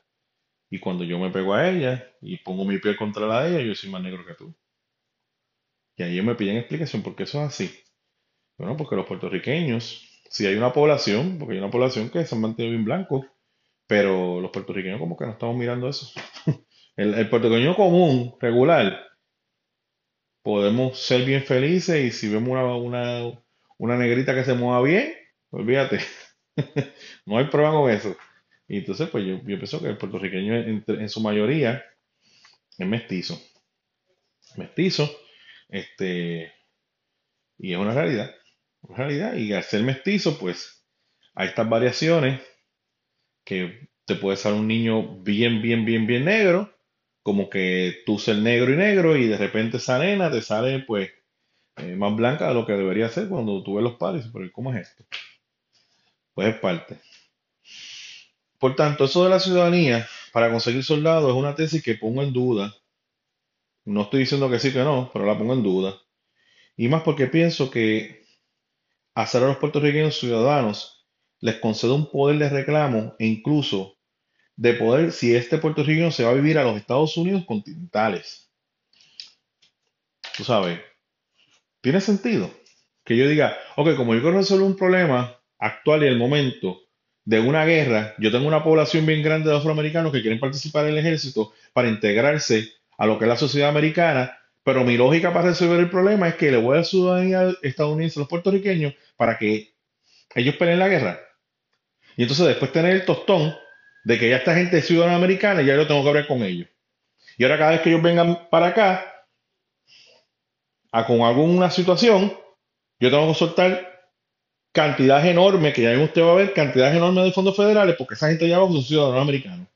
Y cuando yo me pego a ella y pongo mi piel contra la de ella, yo soy más negro que tú. Y ahí me piden explicación por qué eso es así. Bueno, porque los puertorriqueños, si hay una población, porque hay una población que se han mantenido bien blancos, pero los puertorriqueños como que no estamos mirando eso. el, el puertorriqueño común, regular, podemos ser bien felices y si vemos una, una, una negrita que se mueva bien, olvídate. no hay problema con eso. Y entonces, pues yo, yo pienso que el puertorriqueño en, su mayoría es mestizo. Mestizo, este, y es una realidad. Una realidad. Y al ser mestizo, pues hay estas variaciones que te puede salir un niño bien, bien, bien, bien negro, como que tú ser negro y negro, y de repente esa nena te sale, pues, eh, más blanca de lo que debería ser cuando tú ves los padres. Pero ¿cómo es esto? Pues es parte. Por tanto, eso de la ciudadanía para conseguir soldados es una tesis que pongo en duda. No estoy diciendo que sí que no, pero la pongo en duda. Y más porque pienso que hacer a los puertorriqueños ciudadanos les concede un poder de reclamo e incluso de poder si este puertorriqueño se va a vivir a los Estados Unidos continentales. Tú sabes, tiene sentido que yo diga, ok, como yo quiero resolver un problema actual y el momento de una guerra, yo tengo una población bien grande de afroamericanos que quieren participar en el ejército para integrarse a lo que es la sociedad americana, pero mi lógica para resolver el problema es que le voy a la ciudadanía estadounidense a los puertorriqueños para que ellos peleen la guerra. Y entonces después tener el tostón de que ya esta gente es ciudadana americana y ya yo tengo que hablar con ellos. Y ahora cada vez que ellos vengan para acá, a con alguna situación, yo tengo que soltar cantidades enormes, que ya usted va a ver, cantidades enormes de fondos federales, porque esa gente ya abajo son ciudadanos americanos.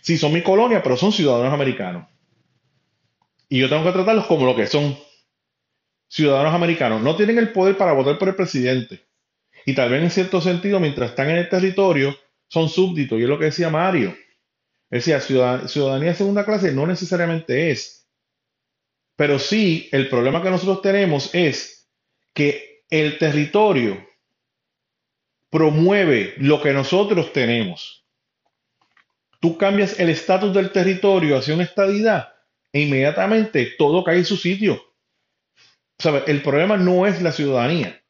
Sí, son mi colonia, pero son ciudadanos americanos. Y yo tengo que tratarlos como lo que son ciudadanos americanos. No tienen el poder para votar por el presidente. Y tal vez en cierto sentido, mientras están en el territorio, son súbditos. Y es lo que decía Mario. Es decir, ciudadanía segunda clase no necesariamente es. Pero sí, el problema que nosotros tenemos es que el territorio promueve lo que nosotros tenemos. Tú cambias el estatus del territorio hacia una estadidad e inmediatamente todo cae en su sitio. El problema no es la ciudadanía,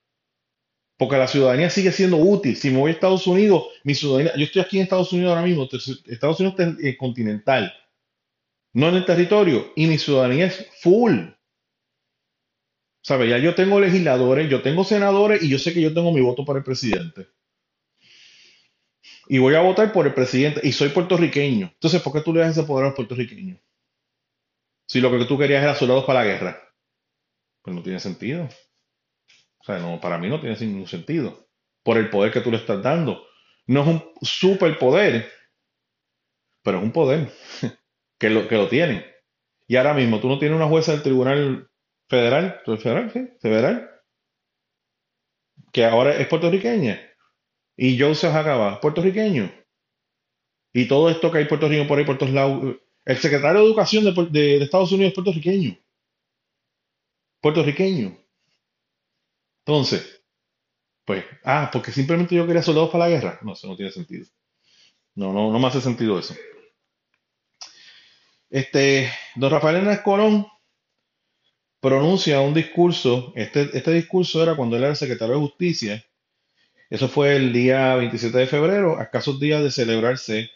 porque la ciudadanía sigue siendo útil. Si me voy a Estados Unidos, mi ciudadanía, yo estoy aquí en Estados Unidos ahora mismo, Estados Unidos es eh, continental, no en el territorio, y mi ciudadanía es full. ¿Sabe? Ya yo tengo legisladores, yo tengo senadores y yo sé que yo tengo mi voto para el presidente. Y voy a votar por el presidente y soy puertorriqueño. Entonces, ¿por qué tú le das ese poder a los puertorriqueños? Si lo que tú querías era soldados para la guerra. Pues no tiene sentido. O sea, no, para mí no tiene ningún sentido. Por el poder que tú le estás dando. No es un superpoder, pero es un poder que lo, que lo tienen. Y ahora mismo tú no tienes una jueza del tribunal Federal, federal, sí, federal, que ahora es puertorriqueña. Y Joseph Acaba, puertorriqueño. Y todo esto que hay puertorriqueño por ahí, por todos lados. El secretario de Educación de, Estados Unidos es puertorriqueño. Puertorriqueño. Entonces, pues, ah, porque simplemente yo quería soldados para la guerra. No, eso no tiene sentido. No, no, no me hace sentido eso. Este, don Rafael Hernández Colón pronuncia un discurso, este, este discurso era cuando él era secretario de Justicia, eso fue el día 27 de febrero, a escasos días de celebrarse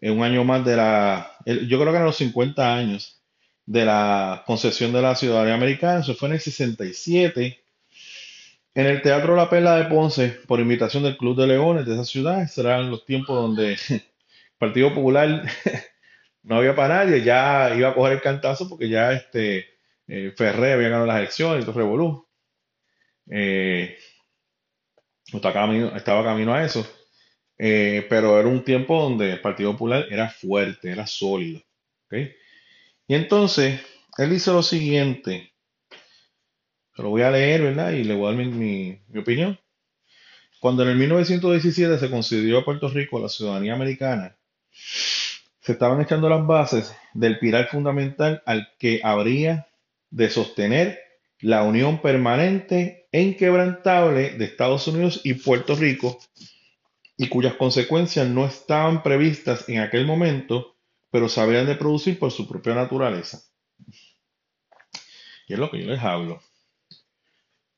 en un año más de la, yo creo que eran los 50 años de la concesión de la ciudadanía americana, eso fue en el 67, en el Teatro La Perla de Ponce, por invitación del Club de Leones de esa ciudad, serán los tiempos donde el Partido Popular no había para nadie, ya iba a coger el cantazo porque ya este eh, había ganado las elecciones, entonces Revolú. Eh, estaba, camino, estaba camino a eso. Eh, pero era un tiempo donde el Partido Popular era fuerte, era sólido. Y entonces, él dice lo siguiente. lo voy a leer, ¿verdad? Y le voy a dar mi, mi opinión. Cuando en el 1917 se concedió a Puerto Rico la ciudadanía americana, se estaban echando las bases del pilar fundamental al que habría de sostener la unión permanente e inquebrantable de Estados Unidos y Puerto Rico y cuyas consecuencias no estaban previstas en aquel momento, pero se habrían de producir por su propia naturaleza. Y es lo que yo les hablo.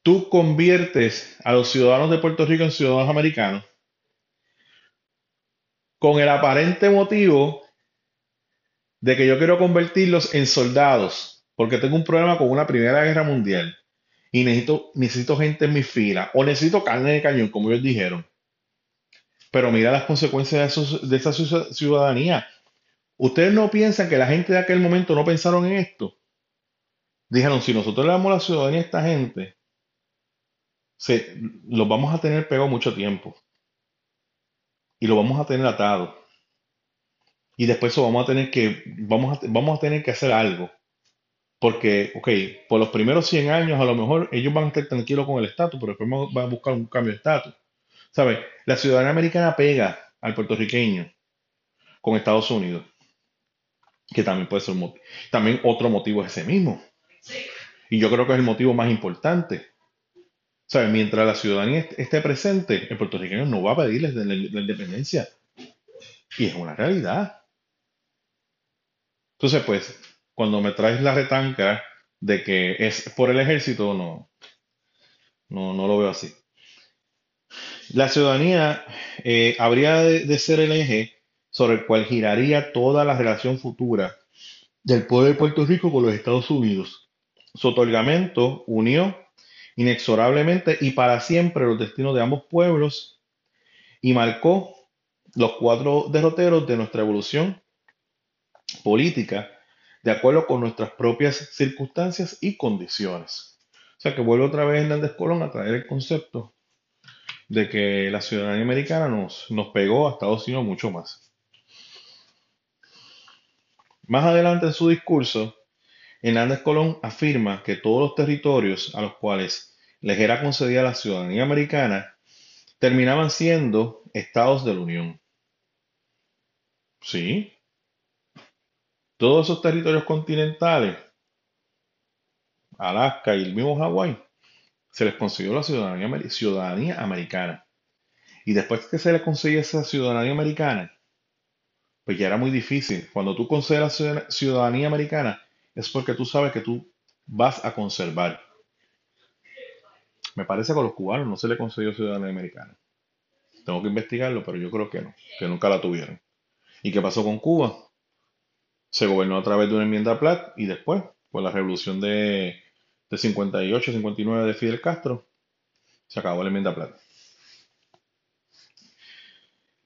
Tú conviertes a los ciudadanos de Puerto Rico en ciudadanos americanos con el aparente motivo de que yo quiero convertirlos en soldados porque tengo un problema con una Primera Guerra Mundial y necesito, necesito gente en mi fila o necesito carne de cañón, como ellos dijeron. Pero mira las consecuencias de, de esa ciudadanía. ¿Ustedes no piensan que la gente de aquel momento no pensaron en esto? Dijeron, si nosotros le damos la ciudadanía a esta gente, se, los vamos a tener pegado mucho tiempo. Y lo vamos a tener atado. Y después eso vamos a tener que, vamos a, vamos a tener que hacer algo. Porque, ok, por los primeros 100 años a lo mejor ellos van a estar tranquilos con el estatus, pero después van a buscar un cambio de estatus. ¿Sabes? La ciudadanía americana pega al puertorriqueño con Estados Unidos, que también puede ser un motivo. También otro motivo es ese mismo. Y yo creo que es el motivo más importante. ¿Sabes? Mientras la ciudadanía esté presente, el puertorriqueño no va a pedirles la, la independencia. Y es una realidad. Entonces, pues, cuando me traes la retanca de que es por el ejército, no, no, no lo veo así. La ciudadanía eh, habría de, ser el eje sobre el cual giraría toda la relación futura del pueblo de Puerto Rico con los Estados Unidos. Su otorgamiento unió inexorablemente y para siempre los destinos de ambos pueblos y marcó los cuatro derroteros de nuestra evolución política de acuerdo con nuestras propias circunstancias y condiciones. O sea que vuelve otra vez Hernández Colón a traer el concepto de que la ciudadanía americana nos, nos pegó a Estados Unidos mucho más. Más adelante en su discurso, Hernández Colón afirma que todos los territorios a los cuales les era concedida la ciudadanía americana terminaban siendo estados de la Unión. Sí, todos esos territorios continentales, Alaska y el mismo Hawái, se les consiguió la ciudadanía, ciudadanía americana. Y después que se les consiguió esa ciudadanía americana, pues ya era muy difícil. Cuando tú concedes la ciudadanía americana, es porque tú sabes que tú vas a conservar. Me parece que a los cubanos no se les concedió ciudadanía americana. Tengo que investigarlo, pero yo creo que no, que nunca la tuvieron. ¿Y qué pasó con Cuba? Se gobernó a través de una enmienda Platt y después, por la revolución de, de 58, 59 de Fidel Castro, se acabó la enmienda Platt.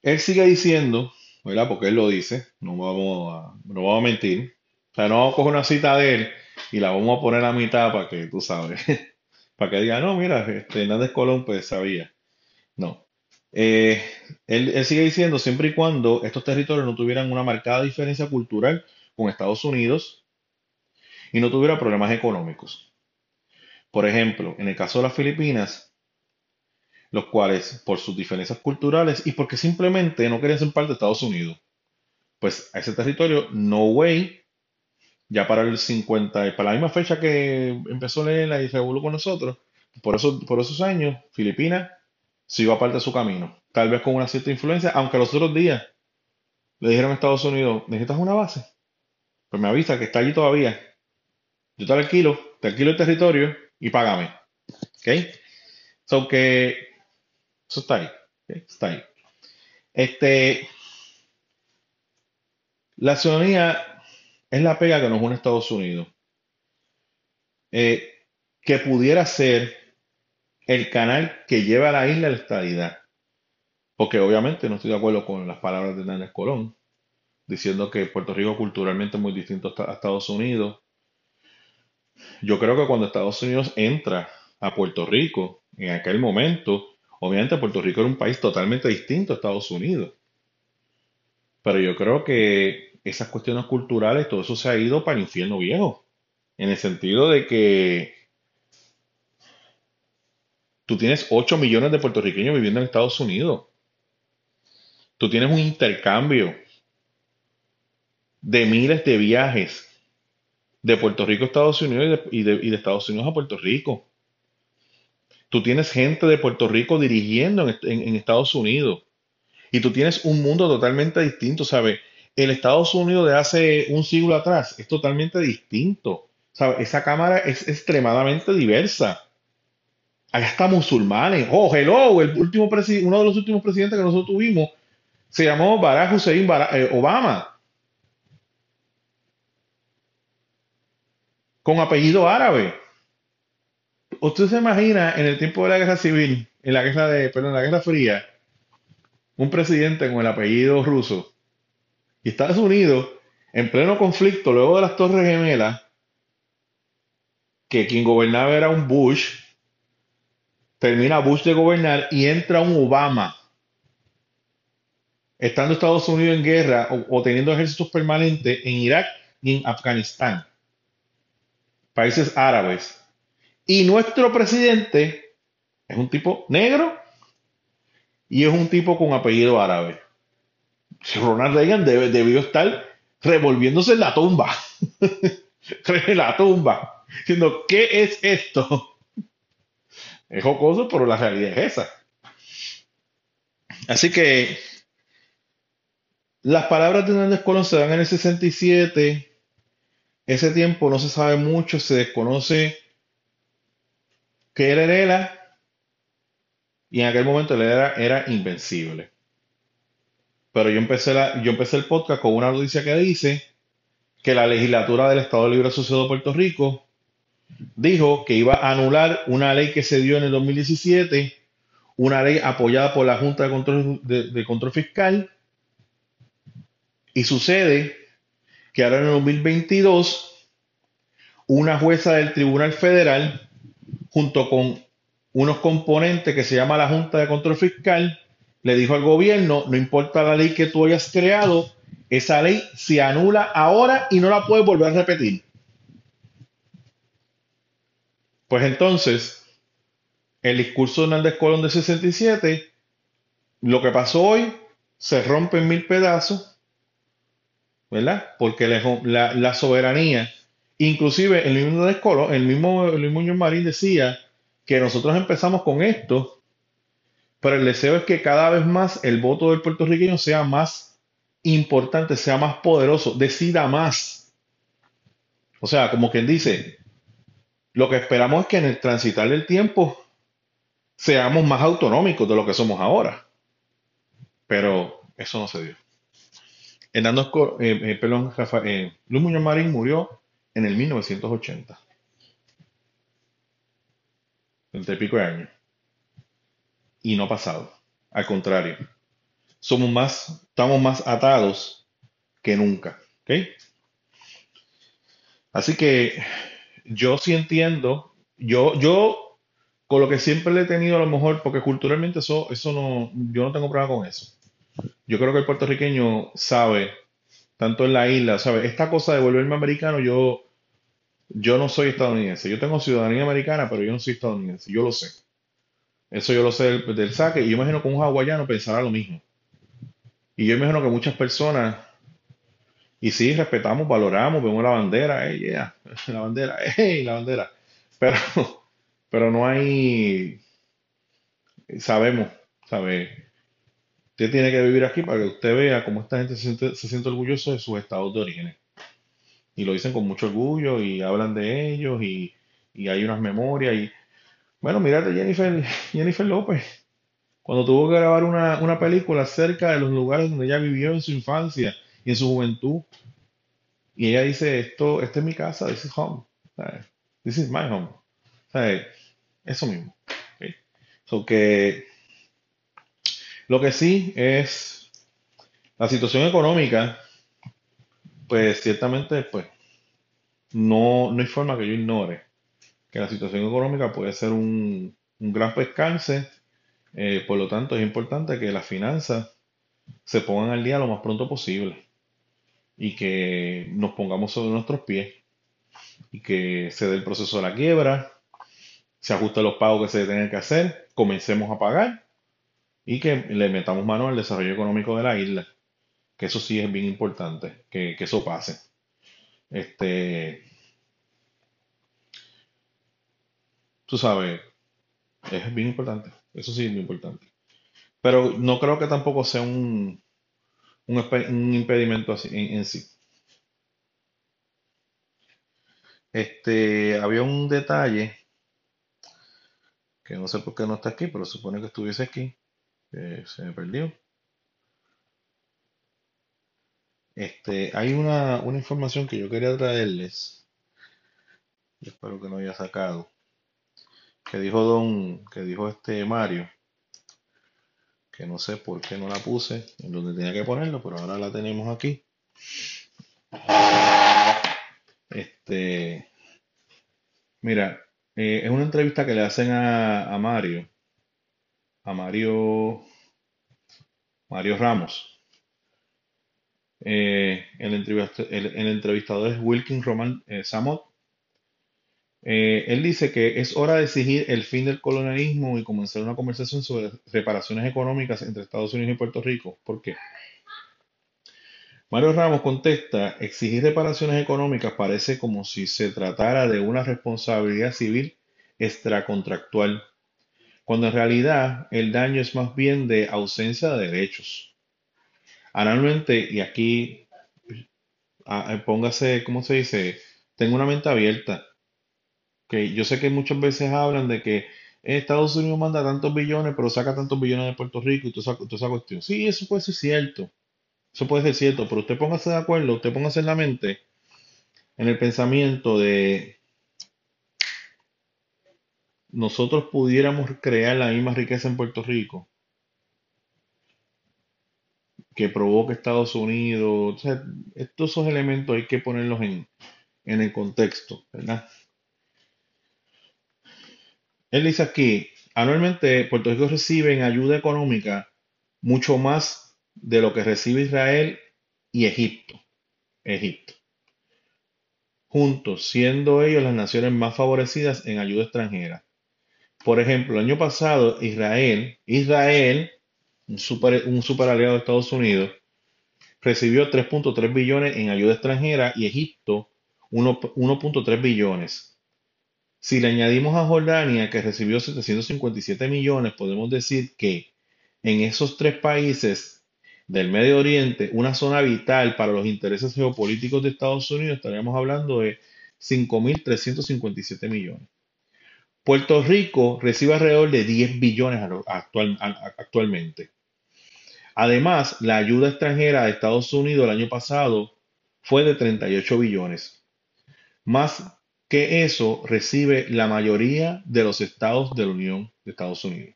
Él sigue diciendo, ¿verdad? Porque él lo dice, no vamos a, no vamos a mentir. O sea, no vamos a coger una cita de él y la vamos a poner a mitad para que tú sabes, para que diga, no, mira, este Hernández Colón pues sabía. No. Eh, él, él, sigue diciendo, siempre y cuando estos territorios no tuvieran una marcada diferencia cultural con Estados Unidos y no tuviera problemas económicos. Por ejemplo, en el caso de las Filipinas, los cuales por sus diferencias culturales y porque simplemente no querían ser parte de Estados Unidos, pues a ese territorio, no way, ya para el 50, para la misma fecha que empezó Lela y con nosotros, por, eso, por esos años, Filipinas se iba parte de su camino, tal vez con una cierta influencia, aunque los otros días le dijeron a Estados Unidos, necesitas una base, pues me avisa que está allí todavía. Yo te alquilo, te alquilo el territorio y págame. ¿Ok? So que eso está ahí. Está ahí. Este, la ciudadanía es la pega que nos une a Estados Unidos. Eh, que pudiera ser el canal que lleva a la isla a la estadidad. Porque obviamente no estoy de acuerdo con las palabras de Hernández Colón diciendo que Puerto Rico culturalmente es muy distinto a Estados Unidos. Yo creo que cuando Estados Unidos entra a Puerto Rico, en aquel momento, obviamente Puerto Rico era un país totalmente distinto a Estados Unidos. Pero yo creo que esas cuestiones culturales, todo eso se ha ido para el infierno viejo. En el sentido de que tú tienes 8 millones de puertorriqueños viviendo en Estados Unidos. Tú tienes un intercambio de miles de viajes de Puerto Rico a Estados Unidos y de, Estados Unidos a Puerto Rico. Tú tienes gente de Puerto Rico dirigiendo en, Estados Unidos. Y tú tienes un mundo totalmente distinto, ¿sabes? El Estados Unidos de hace un siglo atrás es totalmente distinto. ¿sabes? Esa cámara es extremadamente diversa. Hay hasta musulmanes. Oh, hello, el último uno de los últimos presidentes que nosotros tuvimos se llamó Barack Hussein eh, Obama. Con apellido árabe. ¿Usted se imagina en el tiempo de la guerra civil, en la guerra de, perdón, la guerra fría, un presidente con el apellido ruso y Estados Unidos en pleno conflicto luego de las Torres Gemelas, que quien gobernaba era un Bush, termina Bush de gobernar y entra un Obama. estando Estados Unidos en guerra o, o teniendo ejércitos permanentes en Irak y en Afganistán, países árabes. Y nuestro presidente es un tipo negro y es un tipo con apellido árabe. Ronald Reagan debe- debió estar revolviéndose en la tumba. en la tumba. Diciendo, ¿qué es esto? Es jocoso, pero la realidad es esa. Así que las palabras de Hernández Colón se dan en el 67. Ese tiempo no se sabe mucho, se desconoce que él era, y en aquel momento él era, era invencible. Pero yo empecé, la- yo empecé el podcast con una noticia que dice que la legislatura del Estado Libre Asociado de Puerto Rico dijo que iba a anular una ley que se dio en el 2017, una ley apoyada por la Junta de Control, de, de Control Fiscal, y sucede que ahora en el 2022, una jueza del Tribunal Federal, junto con unos componentes que se llama la Junta de Control Fiscal, le dijo al gobierno, no importa la ley que tú hayas creado, esa ley se anula ahora y no la puedes volver a repetir. Pues entonces, el discurso de Hernández Colón de 67, lo que pasó hoy, se rompe en mil pedazos, ¿verdad? Porque la, la- soberanía, inclusive el mismo Hernández Colón, el mismo Luis Marín decía que nosotros empezamos con esto, pero el deseo es que cada vez más el voto del puertorriqueño sea más importante, sea más poderoso, decida más. O sea, como quien dice, lo que esperamos es que en el transitar del tiempo seamos más autonómicos de lo que somos ahora. Pero eso no se dio. Hernando eh, eh, perdón, eh, Luis Muñoz Marín murió en el 1980, entre pico de años, y no ha pasado. Al contrario, somos más, estamos más atados que nunca. ¿ok? Así que yo sí entiendo, yo, yo con lo que siempre le he tenido a lo mejor, porque culturalmente eso, eso no, yo no tengo problema con eso. Yo creo que el puertorriqueño sabe, tanto en la isla, sabe, esta cosa de volverme americano, yo, yo no soy estadounidense. Yo tengo ciudadanía americana, pero yo no soy estadounidense. Yo lo sé. Eso yo lo sé del, saque. Y yo imagino que un hawaiano pensará lo mismo. Y yo imagino que muchas personas, y sí, respetamos, valoramos, vemos la bandera, hey, yeah, la bandera, hey, la bandera. Pero, pero no hay, sabemos, sabe, usted tiene que vivir aquí para que usted vea cómo esta gente se siente, se siente de sus estados de origen. Y lo dicen con mucho orgullo y hablan de ellos y, y hay unas memorias. Y bueno, mírate Jennifer, Jennifer López, cuando tuvo que grabar una, una película cerca de los lugares donde ella vivió en su infancia y en su juventud. Y ella dice, esto, esta es mi casa, this is home. This is my home. Eso mismo. ¿ok? So que lo que sí es la situación económica, pues ciertamente, pues no, no hay forma que yo ignore que la situación económica puede ser un, un gran percance. eh, por lo tanto, es importante que las finanzas se pongan al día lo más pronto posible y que nos pongamos sobre nuestros pies y que se dé el proceso de la quiebra, se ajusten los pagos que se tengan que hacer, comencemos a pagar y que le metamos mano al desarrollo económico de la isla, que eso sí es bien importante, que, que eso pase. Este, tú sabes, es bien importante, eso sí es bien importante. Pero no creo que tampoco sea un, un impedimento así en, en sí. Este, había un detalle que no sé por qué no está aquí, pero supone que estuviese aquí, se me perdió. Este, hay una, una información que yo quería traerles, y espero que no haya sacado, que dijo Don, que dijo este Mario, que no sé por qué no la puse en donde tenía que ponerlo, pero ahora la tenemos aquí. Este, mira, eh, es una entrevista que le hacen a, a Mario, a Mario, Mario Ramos. eh, el, entrevistador, es Wilkin Roman eh, Samot. Eh, él dice que es hora de exigir el fin del colonialismo y comenzar una conversación sobre reparaciones económicas entre Estados Unidos y Puerto Rico. ¿Por qué? Mario Ramos contesta, exigir reparaciones económicas parece como si se tratara de una responsabilidad civil extracontractual, cuando en realidad el daño es más bien de ausencia de derechos. Analmente, y aquí ah, póngase, ¿cómo se dice? Tengo una mente abierta. Que yo sé que muchas veces hablan de que Estados Unidos manda tantos billones, pero saca tantos billones de Puerto Rico y toda esa, toda esa cuestión. Sí, eso puede ser cierto. Eso puede ser cierto, pero usted póngase de acuerdo, usted póngase en la mente, en el pensamiento de nosotros pudiéramos crear la misma riqueza en Puerto Rico que provoque Estados Unidos. Estos esos elementos hay que ponerlos en, en el contexto, ¿verdad? Él dice aquí, anualmente Puerto Rico recibe ayuda económica mucho más de lo que recibe Israel y Egipto. Egipto. Juntos, siendo ellos las naciones más favorecidas en ayuda extranjera. Por ejemplo, el año pasado Israel, Israel, un super, un super aliado de Estados Unidos, recibió 3.3 billones en ayuda extranjera y Egipto 1.3 billones. Si le añadimos a Jordania, que recibió 757 millones, podemos decir que en esos tres países del Medio Oriente, una zona vital para los intereses geopolíticos de Estados Unidos, estaríamos hablando de 5.357 millones. Puerto Rico recibe alrededor de 10 billones actualmente. Además, la ayuda extranjera de Estados Unidos el año pasado fue de 38 billones. Más que eso recibe la mayoría de los estados de la Unión de Estados Unidos.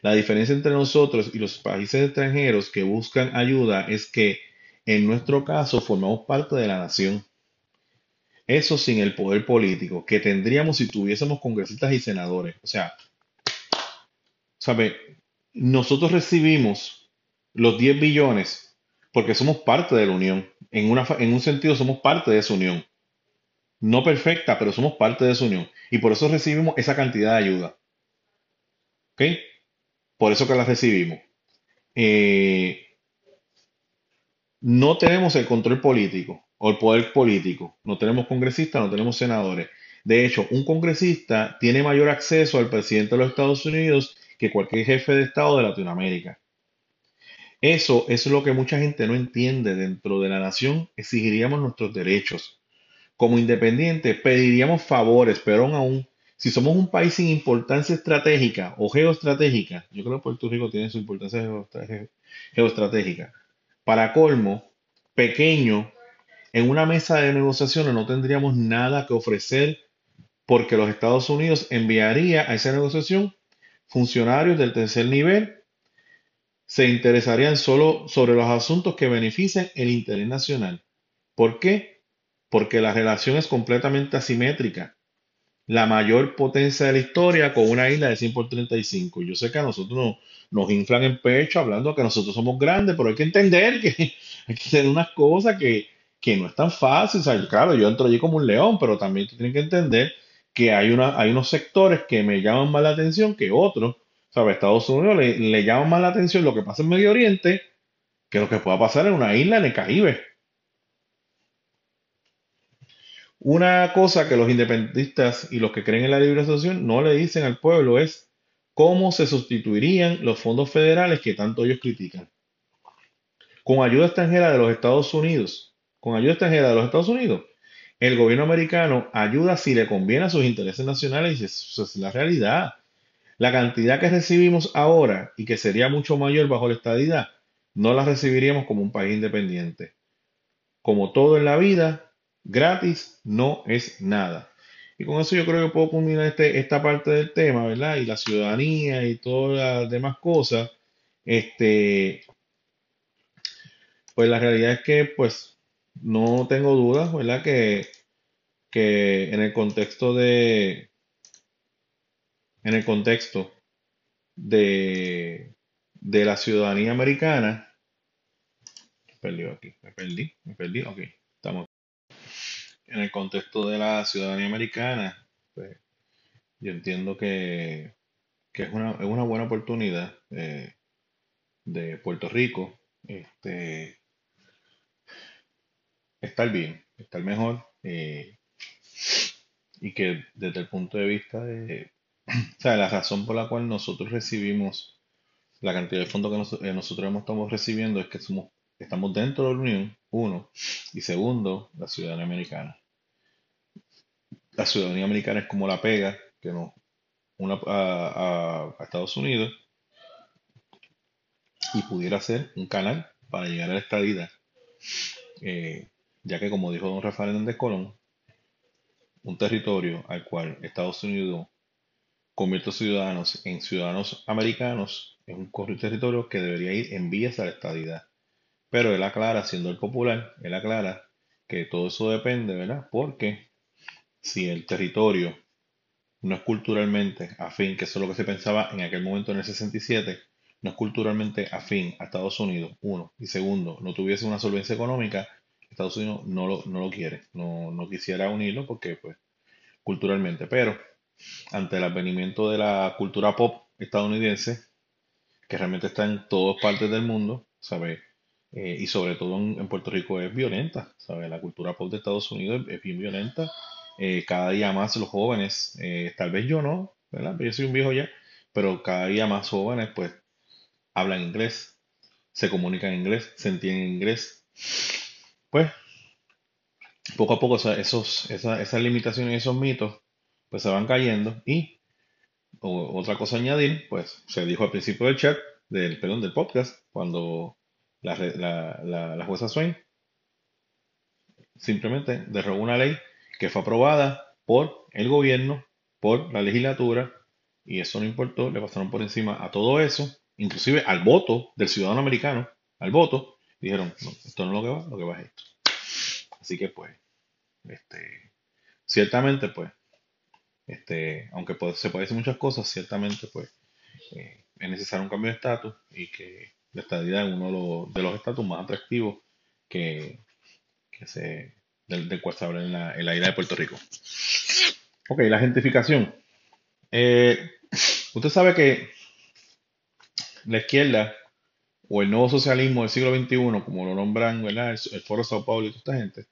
La diferencia entre nosotros y los países extranjeros que buscan ayuda es que en nuestro caso formamos parte de la nación. Eso sin el poder político que tendríamos si tuviésemos congresistas y senadores. O sea, ¿sabe? Nosotros recibimos los 10 billones porque somos parte de la unión. En, una, en un sentido somos parte de esa unión. No perfecta, pero somos parte de esa unión. Y por eso recibimos esa cantidad de ayuda. ¿Ok? por eso que las recibimos. Eh, no tenemos el control político o el poder político. No tenemos congresistas, no tenemos senadores. De hecho, un congresista tiene mayor acceso al presidente de los Estados Unidos que cualquier jefe de Estado de Latinoamérica. Eso es lo que mucha gente no entiende. Dentro de la nación exigiríamos nuestros derechos. Como independientes pediríamos favores, pero aún si somos un país sin importancia estratégica o geoestratégica, yo creo que Puerto Rico tiene su importancia geoestratégica. Para colmo, pequeño, en una mesa de negociaciones no tendríamos nada que ofrecer porque los Estados Unidos enviaría a esa negociación funcionarios del tercer nivel, se interesarían solo sobre los asuntos que beneficien el interés nacional. ¿Por qué? Porque la relación es completamente asimétrica la mayor potencia de la historia con una isla de 100 por 35. Yo sé que a nosotros nos, inflan en pecho hablando que nosotros somos grandes, pero hay que entender que hay que hacer unas cosas que, no es tan fácil. claro, yo entro allí como un león, pero también tienen que entender que hay, unos sectores que me llaman más la atención que otros. ¿Sabes? Estados Unidos le, le llama más la atención lo que pasa en Medio Oriente que lo que pueda pasar en una isla en el Caribe. Una cosa que los independentistas y los que creen en la libre asociación no le dicen al pueblo es cómo se sustituirían los fondos federales que tanto ellos critican. Con ayuda extranjera de los Estados Unidos, con ayuda extranjera de los Estados Unidos, el gobierno americano ayuda si le conviene a sus intereses nacionales y eso es la realidad. La cantidad que recibimos ahora y que sería mucho mayor bajo la estadidad, no la recibiríamos como un país independiente. Como todo en la vida, Gratis no es nada. Y con eso yo creo que puedo culminar este, esta parte del tema, ¿verdad? Y la ciudadanía y todas las demás cosas. Este, pues la realidad es que, pues, no tengo dudas, ¿verdad? Que, que en el contexto de, en el contexto de, de la ciudadanía americana, perdió aquí. Me perdí, me perdí. Ok, estamos. En el contexto de la ciudadanía americana, pues yo entiendo que, que es, una, es una buena oportunidad eh, de Puerto Rico este, estar bien, estar mejor. eh, y que desde el punto de vista de, la razón por la cual nosotros recibimos la cantidad de fondos que nos- eh, nosotros estamos recibiendo es que somos, estamos dentro de la Unión, uno, y segundo, la ciudadanía americana. La ciudadanía americana es como la pega que nos una a Estados Unidos y pudiera ser un canal para llegar a la estadidad, eh, ya que como dijo don Rafael Hernández Colón, un territorio al cual Estados Unidos convierte ciudadanos en ciudadanos americanos es un territorio que debería ir en vías a la estadidad. Pero él aclara, siendo el popular, él aclara que todo eso depende, ¿verdad? Porque si el territorio no es culturalmente afín, que eso es lo que se pensaba en aquel momento en el 67, no es culturalmente afín a Estados Unidos, uno, y segundo, no tuviese una solvencia económica, Estados Unidos no lo, no lo quiere, no, no quisiera unirlo porque, pues, culturalmente, pero ante el advenimiento de la cultura pop estadounidense, que realmente está en todas partes del mundo, ¿sabes? Eh, y sobre todo en, Puerto Rico es violenta, ¿sabes? La cultura pop de Estados Unidos es, es bien violenta. Eh, cada día más los jóvenes, eh, tal vez yo no, ¿verdad? Yo soy un viejo ya, pero cada día más jóvenes pues hablan inglés, se comunican en inglés, se entienden en inglés. Pues poco a poco esas limitaciones y esos mitos pues se van cayendo y otra cosa añadir, pues se dijo al principio del chat, del, perdón, del podcast, cuando la, la, la, la jueza Swain simplemente derogó una ley que fue aprobada por el gobierno, por la legislatura, y eso no importó, le pasaron por encima a todo eso, inclusive al voto del ciudadano americano, al voto, dijeron, no, esto no es lo que va, lo que va es esto. Así que pues, este, ciertamente pues, este, aunque se puede decir muchas cosas, ciertamente pues eh, es necesario un cambio de estatus y que la estadidad es uno de los, de los estatus más atractivos que, que se, del, del cual se habla en la, en la isla de Puerto Rico. Ok, la gentrificación. Eh, usted sabe que la izquierda o el nuevo socialismo del siglo XXI, como lo nombran. El, el Foro de Sao Paulo y toda esta gente,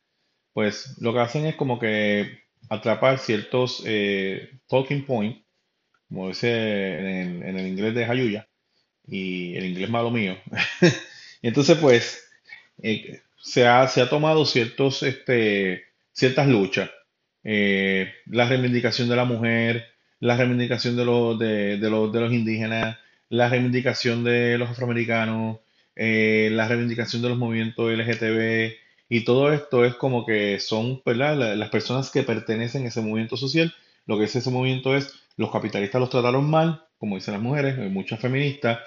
pues lo que hacen es como que atrapar ciertos eh, talking points, como dice en el, inglés de Jayuya y el inglés malo mío. Entonces, pues, eh, se ha, se ha tomado ciertos, este, ciertas luchas. Eh, la reivindicación de la mujer, la reivindicación de los, de los, de los indígenas, la reivindicación de los afroamericanos, eh, la reivindicación de los movimientos LGTB, y todo esto es como que son, ¿verdad? La- Las personas que pertenecen a ese movimiento social, lo que es ese movimiento es, los capitalistas los trataron mal, como dicen las mujeres, hay muchas feministas,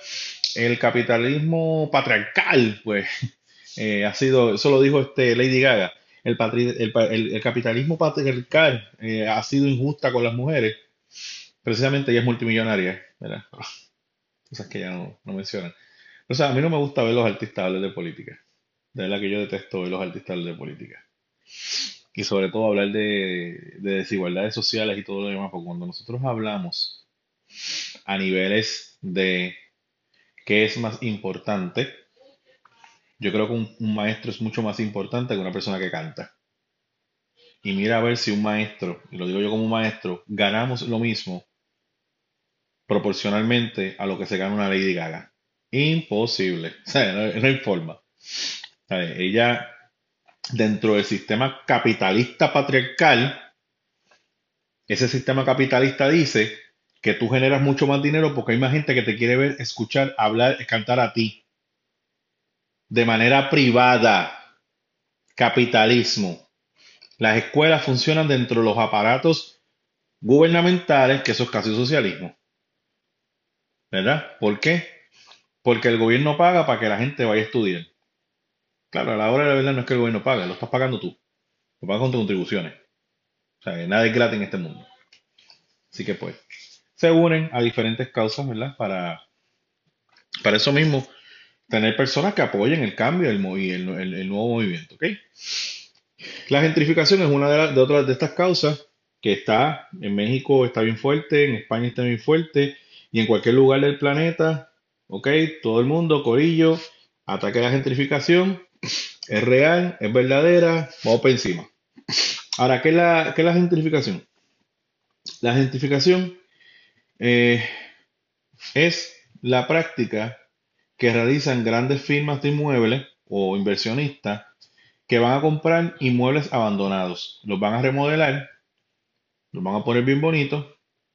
el capitalismo patriarcal, pues, eh, ha sido, eso lo dijo este Lady Gaga, el, patri- el, pa- el- el capitalismo patriarcal eh, ha sido injusta con las mujeres, precisamente ella es multimillonaria, ¿verdad? Cosas que ya no, mencionan. O sea, a mí no me gusta ver los artistas de política. De verdad que yo detesto ver los artistas hablar de política. Y sobre todo hablar de, de desigualdades sociales y todo lo demás, porque cuando nosotros hablamos a niveles de qué es más importante, yo creo que un, un maestro es mucho más importante que una persona que canta. Y mira a ver si un maestro, y lo digo yo como maestro, ganamos lo mismo proporcionalmente a lo que se gana una Lady Gaga. Imposible. No, no forma. Ella, dentro del sistema capitalista patriarcal, ese sistema capitalista dice que tú generas mucho más dinero porque hay más gente que te quiere ver, escuchar, hablar, cantar a ti. De manera privada. Capitalismo. Las escuelas funcionan dentro de los aparatos gubernamentales, que eso es casi socialismo. ¿Verdad? ¿Por qué? Porque el gobierno paga para que la gente vaya a estudiar. Claro, a la hora de la verdad no es que el gobierno pague, lo estás pagando tú. Lo pagas con tus contribuciones. O sea, que nada es gratis en este mundo. Así que pues, se unen a diferentes causas, ¿verdad? Para, para eso mismo. tener personas que apoyen el cambio el, y el, el, nuevo movimiento. ¿okay? La gentrificación es una de, de otras de estas causas que está en México, está bien fuerte, en España está bien fuerte, y en cualquier lugar del planeta, ¿ok? Todo el mundo, corillo, ataque a la gentrificación, es real, es verdadera, vamos por encima. Ahora, ¿qué es la, gentrificación? La gentrificación eh, es la práctica que realizan grandes firmas de inmuebles o inversionistas que van a comprar inmuebles abandonados, los van a remodelar, los van a poner bien bonitos,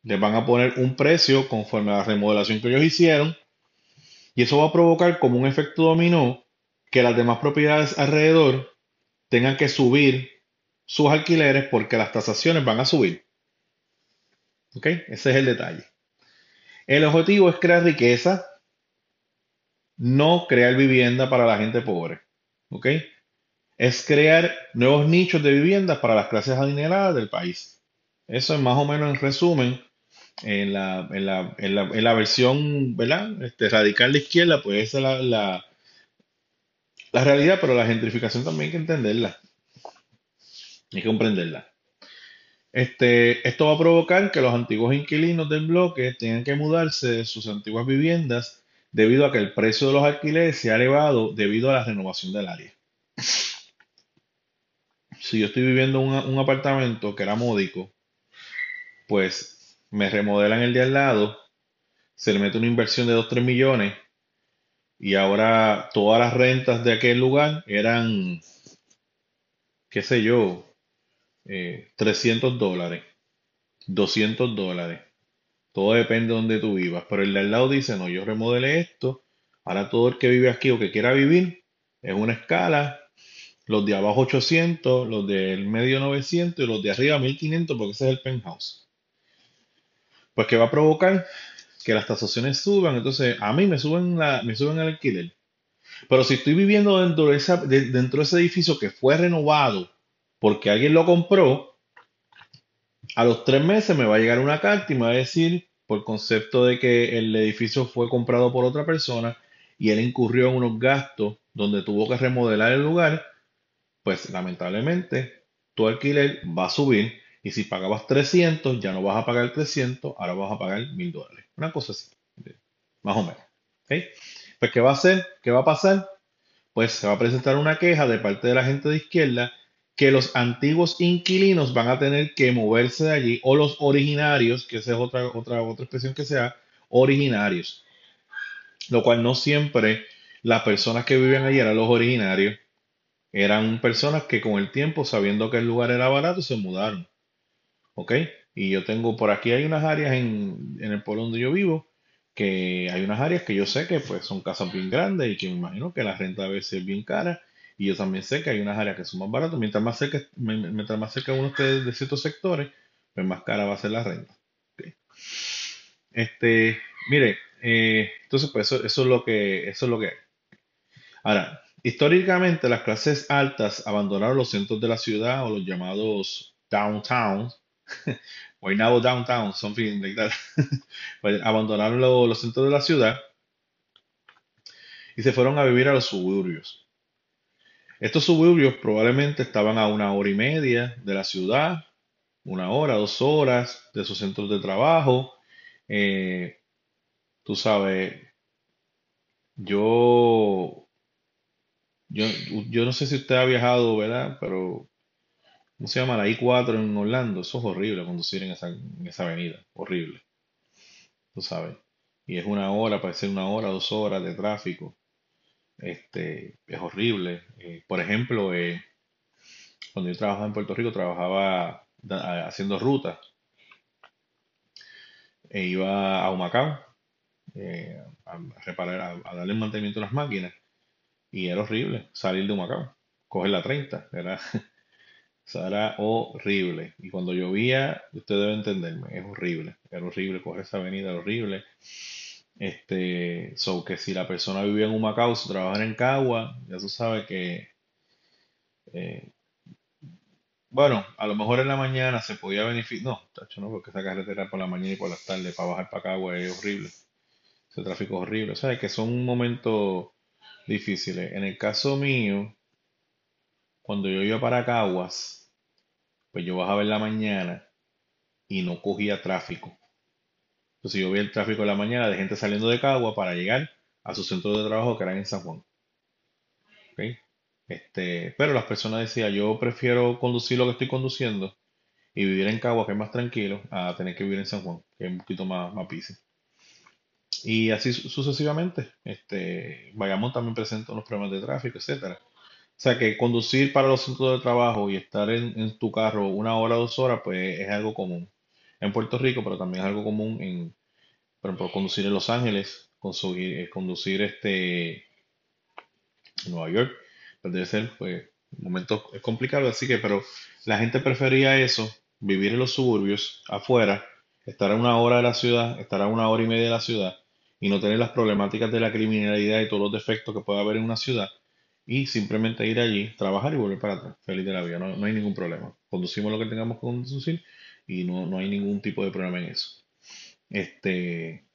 les van a poner un precio conforme a la remodelación que ellos hicieron y eso va a provocar como un efecto dominó que las demás propiedades alrededor tengan que subir sus alquileres porque las tasaciones van a subir. ¿Ok? Ese es el detalle. El objetivo es crear riqueza, no crear vivienda para la gente pobre. ¿Ok? Es crear nuevos nichos de viviendas para las clases adineradas del país. Eso es más o menos en resumen en la, en la, en la, en la versión. Este, radical de izquierda, pues esa es la, la, la realidad, pero la gentrificación también hay que entenderla. Hay que comprenderla. Este, esto va a provocar que los antiguos inquilinos del bloque tengan que mudarse de sus antiguas viviendas debido a que el precio de los alquileres se ha elevado debido a la renovación del área. Si yo estoy viviendo en un apartamento que era módico, pues me remodelan el de al lado, se le mete una inversión de 2-3 millones y ahora todas las rentas de aquel lugar eran, qué sé yo, 300 eh, dólares, 200 dólares. Todo depende de donde tú vivas. Pero el de al lado dice, no, yo remodelé esto. Ahora todo el que vive aquí o que quiera vivir es una escala. Los de abajo 800, los del medio 900 y los de arriba 1500 porque ese es el penthouse. Pues que va a provocar que las tasaciones suban. Entonces a mí me suben, la, me suben el alquiler. Pero si estoy viviendo dentro de, esa, dentro de ese edificio que fue renovado porque alguien lo compró, a los tres meses me va a llegar una carta y me va a decir, por concepto de que el edificio fue comprado por otra persona y él incurrió en unos gastos donde tuvo que remodelar el lugar, pues lamentablemente tu alquiler va a subir y si pagabas 300 ya no vas a pagar 300, ahora vas a pagar 1000 dólares. Una cosa así, más o menos. Pues ¿qué va a hacer? ¿Qué va a pasar? Pues se va a presentar una queja de parte de la gente de izquierda que los antiguos inquilinos van a tener que moverse de allí, o los originarios, que esa es otra, otra, otra expresión que sea, originarios. Lo cual no siempre las personas que vivían allí eran los originarios, eran personas que con el tiempo, sabiendo que el lugar era barato, se mudaron. ¿Ok? Y yo tengo, por aquí hay unas áreas en, en el pueblo donde yo vivo, que hay unas áreas que yo sé que pues son casas bien grandes y que me imagino que la renta a veces es bien cara y yo también sé que hay unas áreas que son más baratas. Mientras más cerca, mientras más cerca uno esté de ciertos sectores, pues más cara va a ser la renta. Este, mire, eh, entonces pues eso, eso, es lo que, eso es lo que hay. Ahora, históricamente las clases altas abandonaron los centros de la ciudad o los llamados downtowns. now downtown, something like that. Pues, abandonaron los centros de la ciudad y se fueron a vivir a los suburbios. Estos suburbios probablemente estaban a una hora y media de la ciudad, una hora, dos horas de sus centros de trabajo. Eh, tú sabes, yo, yo, yo no sé si usted ha viajado, ¿verdad? Pero, ¿cómo se llama? La I-4 en Orlando. Eso es horrible conducir en esa, en esa avenida. Horrible. Tú sabes. Y es una hora, parece una hora, dos horas de tráfico. Este, es horrible. Eh, por ejemplo, eh, cuando yo trabajaba en Puerto Rico, trabajaba haciendo rutas. E iba a Humacao eh, a, reparar, a, darle mantenimiento a las máquinas. Y era horrible salir de Humacao, coger la 30. Era, era horrible. Y cuando llovía, usted debe entenderme, es horrible. Era horrible coger esa avenida, era horrible. Este, so que si la persona vivía en Humacao, si trabajara en Cagua, ya tú sabes que, eh, bueno, a lo mejor en la mañana se podía beneficiar, no, tacho, no, porque esa carretera por la mañana y por las tardes para bajar para Cagua es horrible, ese tráfico es horrible, o sea, que son momentos, difíciles. En el caso mío, cuando yo iba para Caguas, pues yo bajaba en la mañana y no cogía tráfico. Entonces yo vi el tráfico en la mañana de gente saliendo de Caguas para llegar a su centro de trabajo que eran en San Juan. ¿Ok? Este, pero las personas decían, yo prefiero conducir lo que estoy conduciendo y vivir en Caguas, que es más tranquilo, a tener que vivir en San Juan, que es un poquito más, más Y así su- sucesivamente. Este, Bayamón también presenta unos problemas de tráfico, etcétera. O sea que conducir para los centros de trabajo y estar en, en tu carro una hora dos horas, pues es algo común en Puerto Rico, pero también es algo común en, por ejemplo, conducir en Los Ángeles, conducir, eh, conducir este, en Nueva York, pues debe ser, pues, momentos es complicado, así que, pero la gente prefería eso, vivir en los suburbios, afuera, estar a una hora de la ciudad, estar a una hora y media de la ciudad, y no tener las problemáticas de la criminalidad y todos los defectos que puede haber en una ciudad, y simplemente ir allí, trabajar y volver para atrás, feliz de la vida, no, no hay ningún problema. Conducimos lo que tengamos que conducir y no, no hay ningún tipo de problema en eso. Este,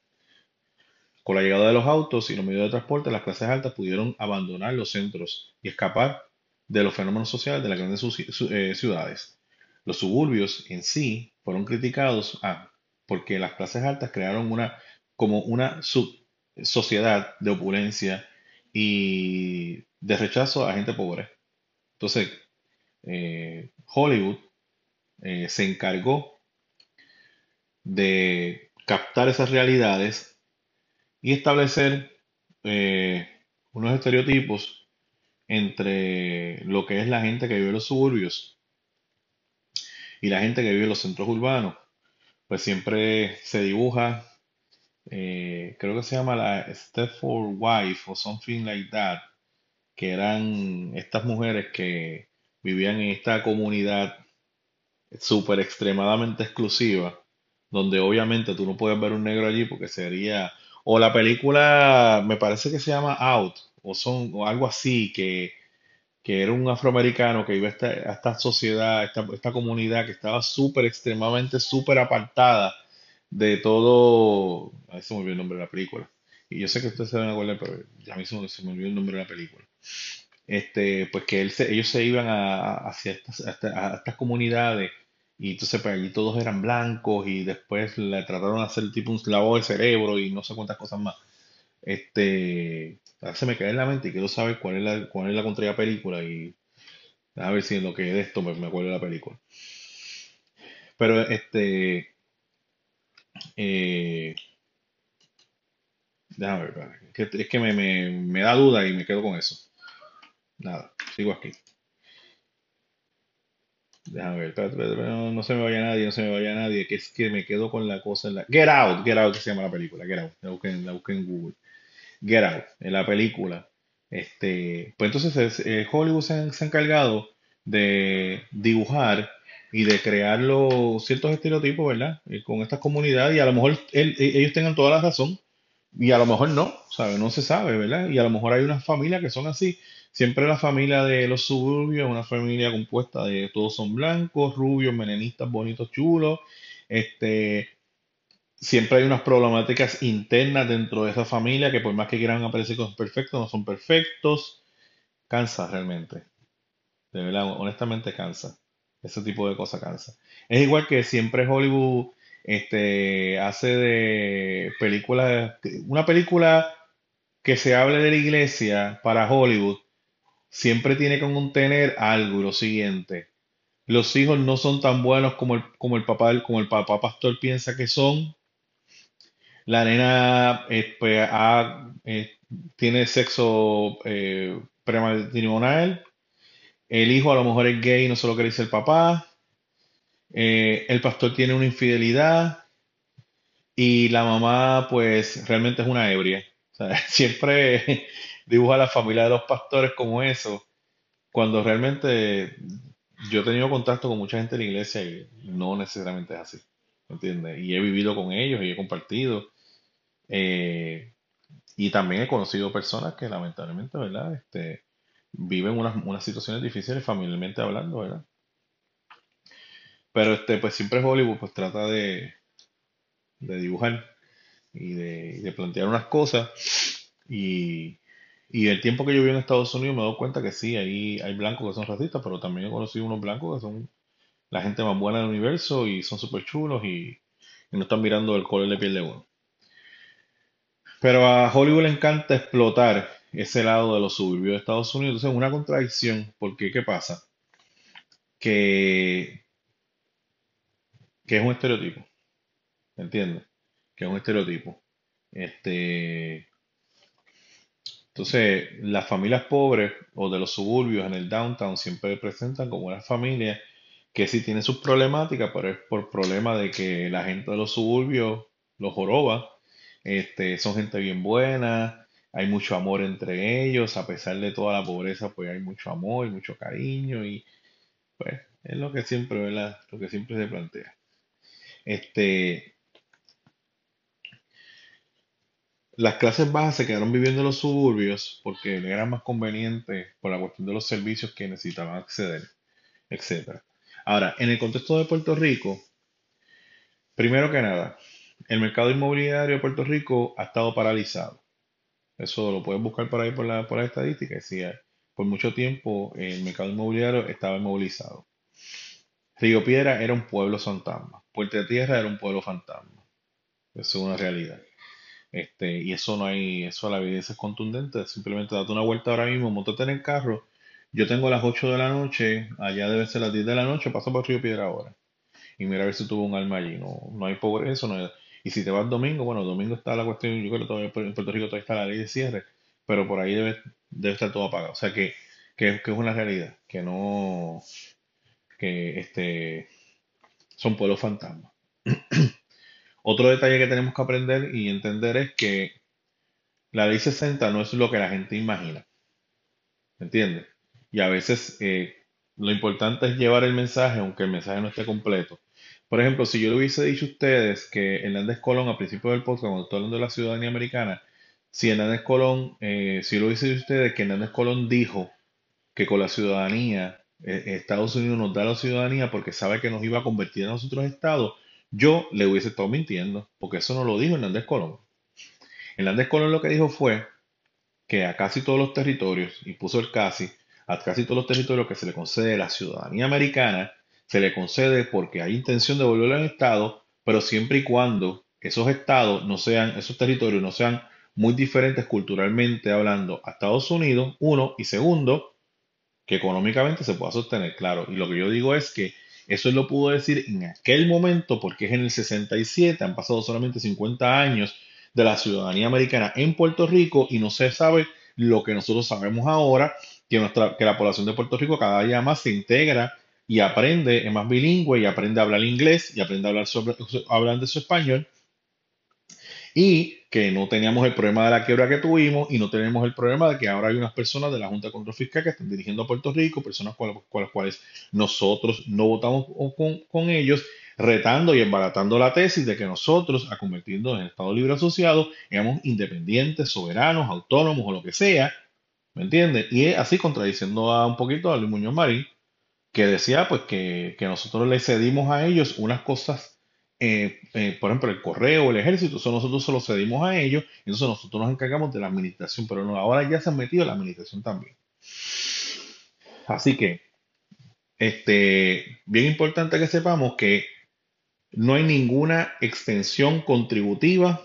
con la llegada de los autos y los medios de transporte, las clases altas pudieron abandonar los centros y escapar de los fenómenos sociales de las grandes eh, ciudades. Los suburbios en sí fueron criticados ah, porque las clases altas crearon una como una sub- sociedad de opulencia y de rechazo a gente pobre. Entonces, eh, Hollywood eh, se encargó de captar esas realidades y establecer eh, unos estereotipos entre lo que es la gente que vive en los suburbios y la gente que vive en los centros urbanos. Pues siempre se dibuja, eh, creo que se llama la Stepford Wife o something like that, que eran estas mujeres que vivían en esta comunidad súper extremadamente exclusiva, donde obviamente tú no puedes ver un negro allí porque sería, o la película, me parece que se llama Out, o son, o algo así, que, que era un afroamericano que iba a esta, a esta sociedad, esta, esta comunidad que estaba súper extremadamente, súper apartada de todo, a ver si me olvidó el nombre de la película. Y yo sé que ustedes se van a acordar, pero ya mismo se me olvidó el nombre de la película este, pues que se- ellos se iban a, hacia estas, a esta- a estas comunidades y entonces pues allí todos eran blancos y después le trataron de hacer tipo un lavado de cerebro y no sé cuántas cosas más. Este, se me queda en la mente y quiero saber cuál es la, cuál es la contraria película y a ver si en lo que es esto me, me acuerdo de la película. Pero este, eh, déjame ver, es que me, me, me da duda y me quedo con eso. Nada, sigo aquí. Déjame ver, espérate, no, no se me vaya nadie, no se me vaya nadie, que es que me quedo con la cosa en la... Get Out, Get Out que se llama la película, Get Out, la busqué, en- Google. Get Out, en la película. Este, pues entonces es- eh, Hollywood se ha encargado de dibujar y de crear los ciertos estereotipos, ¿verdad? Eh, con estas comunidades y a lo mejor e- ellos tengan toda la razón y a lo mejor no, ¿sabes? No se sabe, ¿verdad? Y a lo mejor hay unas familias que son así. Siempre la familia de los suburbios es una familia compuesta de todos son blancos, rubios, melenistas, bonitos, chulos. Este, siempre hay unas problemáticas internas dentro de esa familia que por más que quieran aparecer como perfectos, no son perfectos. Cansa realmente. De verdad, honestamente cansa. Ese tipo de cosas cansa. Es igual que siempre Hollywood este, hace de películas, una película que se hable de la iglesia para Hollywood, siempre tiene que contener algo lo siguiente. Los hijos no son tan buenos como el, como el papá, como el papá pastor piensa que son. La nena eh, pues, eh, tiene sexo eh, prematrimonial. El hijo a lo mejor es gay no se lo que dice el papá. Eh, el pastor tiene una infidelidad. Y la mamá, pues, realmente es una ebria. Siempre dibuja la familia de los pastores como eso, cuando realmente yo he tenido contacto con mucha gente de la iglesia y no necesariamente es así. ¿me ¿Entiendes? Y he vivido con ellos y he compartido. eh, y también he conocido personas que lamentablemente, ¿verdad? Este, viven unas, unas situaciones difíciles familiarmente hablando, ¿verdad? Pero este, pues siempre Hollywood pues trata de, de dibujar y de, de plantear unas cosas y, Y el tiempo que yo viví en Estados Unidos me dado cuenta que sí, ahí hay blancos que son racistas, pero también he conocido unos blancos que son la gente más buena del universo y son súper chulos y, y no están mirando el color de piel de uno. Pero a Hollywood le encanta explotar ese lado de los suburbios de Estados Unidos. Entonces, una contradicción, porque ¿qué pasa? Que, que es un estereotipo, ¿entiendes? Que es un estereotipo. Este, entonces, las familias pobres o de los suburbios en el downtown siempre presentan como una familia que sí tiene sus problemáticas, pero es por problema de que la gente de los suburbios los joroba. Este, son gente bien buena, hay mucho amor entre ellos, a pesar de toda la pobreza, pues hay mucho amor y mucho cariño y pues es lo que siempre, ¿verdad? Lo que siempre se plantea. Este, las clases bajas se quedaron viviendo en los suburbios porque le era más conveniente por la cuestión de los servicios que necesitaban acceder, etcétera. Ahora, en el contexto de Puerto Rico, primero que nada, el mercado inmobiliario de Puerto Rico ha estado paralizado. Eso lo puedes buscar por ahí por la, por la estadística. Sí, por mucho tiempo el mercado inmobiliario estaba inmovilizado. Río Piedra era un pueblo fantasma. Puerto de Tierra era un pueblo fantasma. Eso es una realidad. Este, y eso no hay, eso la evidencia es contundente. Simplemente date una vuelta ahora mismo, montate en el carro. Yo tengo las 8 de la noche, allá debe ser las 10 de la noche, paso por Río Piedra ahora. Y mira a ver si tuvo un alma allí. No, no hay pobreza, no hay, y si te vas domingo, bueno, domingo está la cuestión, yo creo que en Puerto Rico todavía está la ley de cierre, pero por ahí debe, debe estar todo apagado. O sea que, que, que es una realidad, que no, que este, son pueblos fantasmas. Otro detalle que tenemos que aprender y entender es que la ley 60 no es lo que la gente imagina. ¿Me entiendes? Y a veces eh, lo importante es llevar el mensaje, aunque el mensaje no esté completo. Por ejemplo, si yo le hubiese dicho a ustedes que Hernández Colón, al principio del podcast, cuando estoy hablando de la ciudadanía americana, si Hernández Colón, eh, si lo hubiese dicho a ustedes que Hernández Colón dijo que con la ciudadanía, eh, Estados Unidos nos da la ciudadanía porque sabe que nos iba a convertir en nosotros estados, yo le hubiese estado mintiendo, porque eso no lo dijo Hernández Colón. Hernández Colón lo que dijo fue que a casi todos los territorios, y puso el casi, a casi todos los territorios que se le concede la ciudadanía americana, se le concede porque hay intención de volverlo en Estado, pero siempre y cuando esos estados no sean, esos territorios no sean muy diferentes culturalmente hablando a Estados Unidos, uno, y segundo, que económicamente se pueda sostener, claro. Y lo que yo digo es que eso lo pudo decir en aquel momento porque es en el 67, han pasado solamente 50 años de la ciudadanía americana en Puerto Rico y no se sabe lo que nosotros sabemos ahora, que, nuestra, que la población de Puerto Rico cada día más se integra y aprende, es más bilingüe y aprende a hablar inglés y aprende a hablar sobre, hablando su español. Y que no teníamos el problema de la quiebra que tuvimos y no tenemos el problema de que ahora hay unas personas de la Junta de Control Fiscal que están dirigiendo a Puerto Rico, personas con, las cuales nosotros no votamos con, con ellos, retando y embaratando la tesis de que nosotros, a convertirnos en Estado Libre Asociado, éramos independientes, soberanos, autónomos o lo que sea, ¿me entiendes? Y es así contradiciendo a un poquito a Luis Muñoz Marín, que decía pues que, nosotros le cedimos a ellos unas cosas, eh, eh, por ejemplo, el correo, el ejército, eso nosotros se lo cedimos a ellos, entonces nosotros nos encargamos de la administración, pero no, ahora ya se han metido la administración también. Así que, este, bien importante que sepamos que no hay ninguna extensión contributiva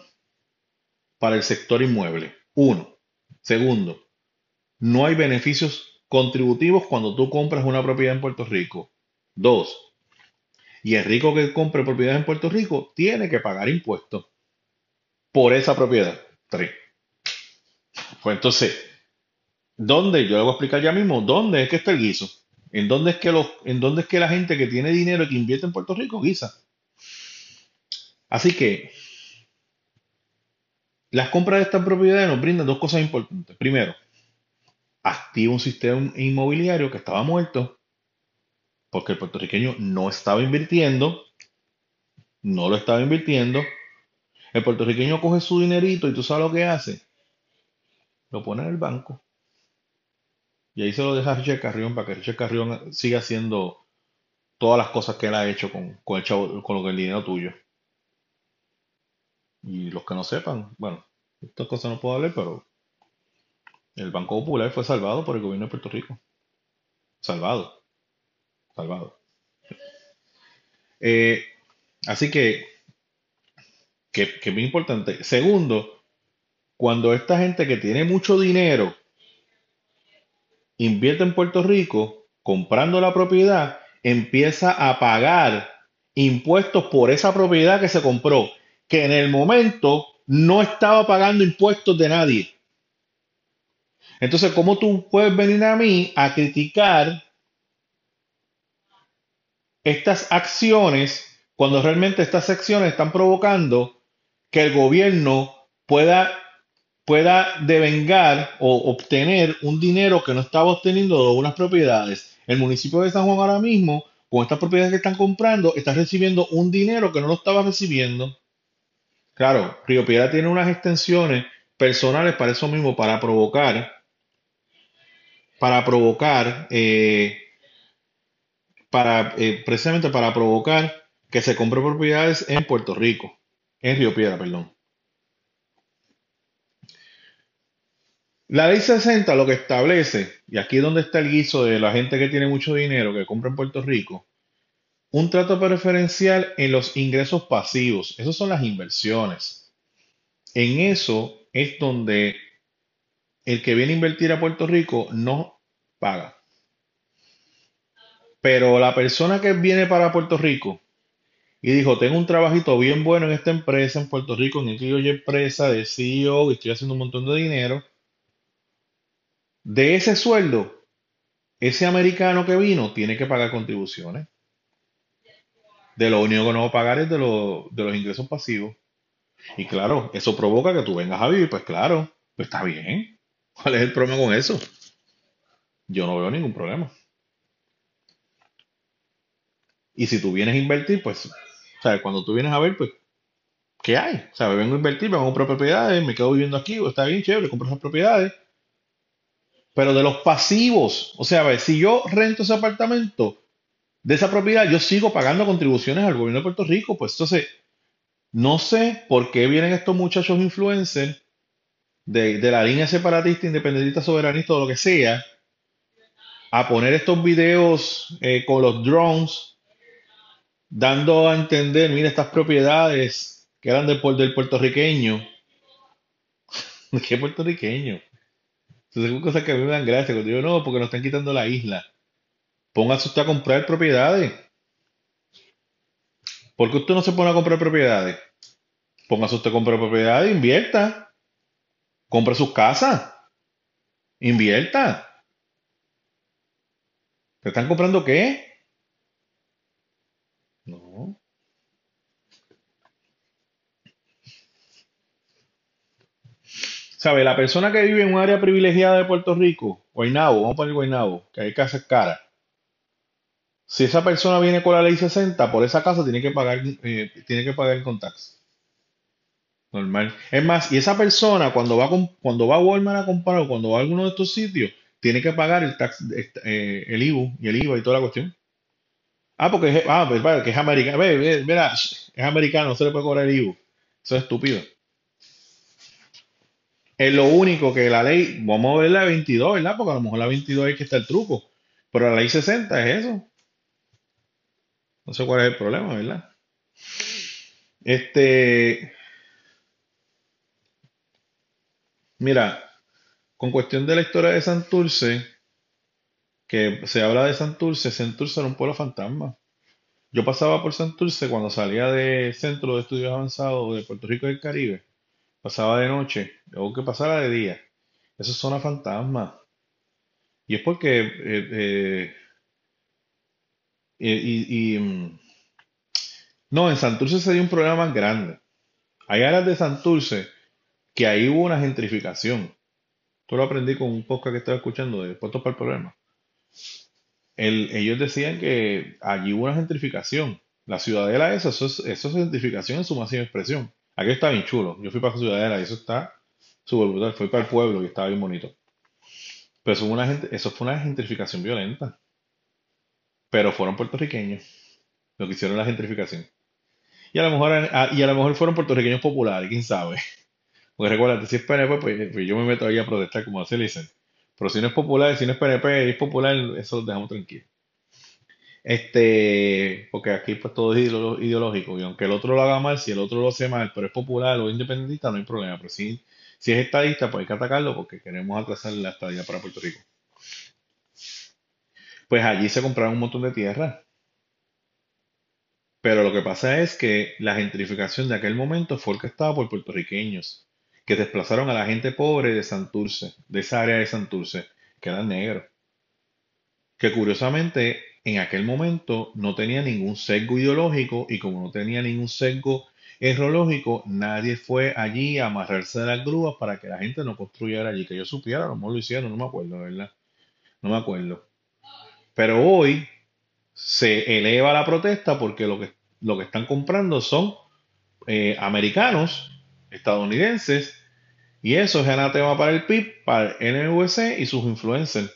para el sector inmueble. Uno. Segundo, no hay beneficios contributivos cuando tú compras una propiedad en Puerto Rico. Dos, y el rico que compre propiedad en Puerto Rico tiene que pagar impuestos por esa propiedad. Tres. Pues entonces, ¿dónde? Yo le voy a explicar ya mismo, ¿dónde es que está el guiso? ¿En dónde es que, los, en dónde es que la gente que tiene dinero y que invierte en Puerto Rico guisa? Así que las compras de estas propiedades nos brindan dos cosas importantes. Primero, activa un sistema inmobiliario que estaba muerto porque el puertorriqueño no estaba invirtiendo, no lo estaba invirtiendo. El puertorriqueño coge su dinerito y tú sabes lo que hace. Lo pone en el banco. Y ahí se lo deja a Richard Carrión para que Richard Carrión siga haciendo todas las cosas que él ha hecho con, con, el, chavo, con el dinero tuyo. Y los que no sepan, bueno, estas cosas no puedo hablar, pero El Banco Popular fue salvado por el gobierno de Puerto Rico. Salvado, salvado. Eh, así que, que, que es muy importante. Segundo, cuando esta gente que tiene mucho dinero invierte en Puerto Rico, comprando la propiedad, empieza a pagar impuestos por esa propiedad que se compró, que en el momento no estaba pagando impuestos de nadie. Entonces, ¿cómo tú puedes venir a mí a criticar estas acciones cuando realmente estas acciones están provocando que el gobierno pueda, pueda devengar o obtener un dinero que no estaba obteniendo de unas propiedades? El municipio de San Juan ahora mismo, con estas propiedades que están comprando, está recibiendo un dinero que no lo estaba recibiendo. Claro, Río Piedra tiene unas extensiones personales para eso mismo, para provocar, para provocar, eh, para, eh, precisamente para provocar que se compren propiedades en Puerto Rico, en Río Piedra, perdón. La ley 60 lo que establece, y aquí es donde está el guiso de la gente que tiene mucho dinero que compra en Puerto Rico, un trato preferencial en los ingresos pasivos. Esas son las inversiones. En eso es donde el que viene a invertir a Puerto Rico no paga. Pero la persona que viene para Puerto Rico y dijo, tengo un trabajito bien bueno en esta empresa en Puerto Rico, en esta empresa de CEO y estoy haciendo un montón de dinero, de ese sueldo, ese americano que vino tiene que pagar contribuciones de lo único que no va a pagar es de, de los ingresos pasivos. Y claro, eso provoca que tú vengas a vivir, pues claro, pues está bien. ¿Cuál es el problema con eso? Yo no veo ningún problema. Y si tú vienes a invertir, pues, ¿sabes? Cuando tú vienes a ver, pues, ¿qué hay? O sea, vengo a invertir, me a comprar propiedades, me quedo viviendo aquí, está bien chévere, compro esas propiedades. Pero de los pasivos, o sea, a ver, si yo rento ese apartamento, de esa propiedad, yo sigo pagando contribuciones al gobierno de Puerto Rico. Pues entonces, no sé por qué vienen estos muchachos influencers de, la línea separatista, independentista, soberanista o lo que sea, a poner estos videos eh, con los drones, dando a entender, mira, estas propiedades que eran del, del puertorriqueño. ¿De qué puertorriqueño? Entonces, son cosas que a mí me dan gracia. Cuando digo, no, porque nos están quitando la isla. Póngase usted a comprar propiedades. ¿Por qué usted no se pone a comprar propiedades? Póngase usted a comprar propiedades, invierta. Compre sus casas. Invierta. ¿Te están comprando qué? No. ¿Sabe? La persona que vive en un área privilegiada de Puerto Rico, Guaynabo, vamos a poner Guaynabo, que hay casas caras si esa persona viene con la ley 60, por esa casa tiene que pagar, eh, tiene que pagar con. Normal. Es más, y esa persona cuando va, cuando va a Walmart a comprar o cuando va a alguno de estos sitios, tiene que pagar el tax, eh, el IVU y el IVA y toda la cuestión. Ah, porque es, ah, pues, que es americano. Ve, mira, es americano, no se le puede cobrar el IVU. Eso es estúpido. Es lo único que la ley, vamos a ver la 22, ¿verdad? Porque a lo mejor la 22 es que está el truco. Pero la ley 60 es eso. No sé cuál es el problema, ¿verdad? Este. Mira, con cuestión de la historia de Santurce, que se habla de Santurce, Santurce era un pueblo fantasma. Yo pasaba por Santurce cuando salía del Centro de Estudios Avanzados de Puerto Rico y Caribe. Pasaba de noche, luego que pasara de día. Eso es zona fantasma. Y es porque eh, eh, y, mm, no, en Santurce se dio un problema más grande. Hay áreas de Santurce que ahí hubo una gentrificación. Esto lo aprendí con un podcast que estaba escuchando de Puestos para el Problema. ellos decían que allí hubo una gentrificación. La ciudadela esa, eso es, eso es gentrificación en su máxima expresión. Aquí está bien chulo. Yo fui para la ciudadela y eso está súper brutal. Fui para el pueblo y estaba bien bonito. Pero eso fue una, eso fue una gentrificación violenta pero fueron puertorriqueños lo que hicieron la gentrificación. Y a mejor, y a lo mejor fueron puertorriqueños populares, quién sabe. Porque recuerda, si es PNP, pues, pues yo me meto ahí a protestar, como así le dicen. Pero si no es popular, si no es PNP, es popular, eso lo dejamos tranquilo. Este, porque aquí pues todo es ideológico y aunque el otro lo haga mal, si el otro lo hace mal, pero es popular o independentista, no hay problema. Pero si, es estadista, pues hay que atacarlo porque queremos atrasar la estadía para Puerto Rico. Pues allí se compraron un montón de tierra. Pero lo que pasa es que la gentrificación de aquel momento fue el que estaba por puertorriqueños, que desplazaron a la gente pobre de Santurce, de esa área de Santurce, que eran negros. Que curiosamente en aquel momento no tenía ningún sesgo ideológico y como no tenía ningún sesgo errológico, nadie fue allí a amarrarse de las grúas para que la gente no construyera allí. Que yo supiera, a lo mejor lo hicieron, no me acuerdo, ¿verdad? No me acuerdo. Pero hoy se eleva la protesta porque lo que, lo que están comprando son eh, americanos, estadounidenses, y eso es anatema para el PIB, para el NVC y sus influencers.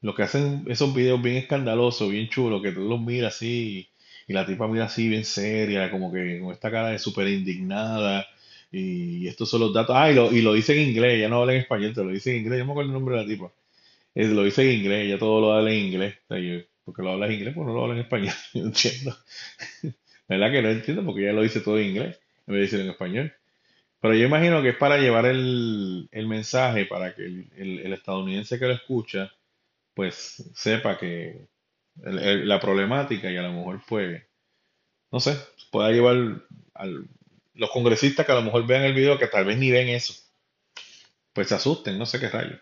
Lo que hacen esos videos bien escandalosos, bien chulos, que tú los miras así y la tipa mira así bien seria, como que con esta cara de súper indignada. Y, estos son los datos. Ah, y lo, y lo dice en inglés, ya no habla en español, te lo dice en inglés. Yo me acuerdo el nombre de la tipa. Eh, lo dice en inglés, ya todo lo habla en inglés. porque lo habla en inglés, pues no lo habla en español. No entiendo. ¿Verdad que no entiendo? Porque ya lo dice todo en inglés, en vez de decirlo en español. Pero yo imagino que es para llevar el, el mensaje, para que el, el estadounidense que lo escucha pues sepa que la problemática y a lo mejor pues, no sé, pueda llevar a los congresistas que a lo mejor vean el video que tal vez ni ven eso, pues se asusten, no sé qué rayo.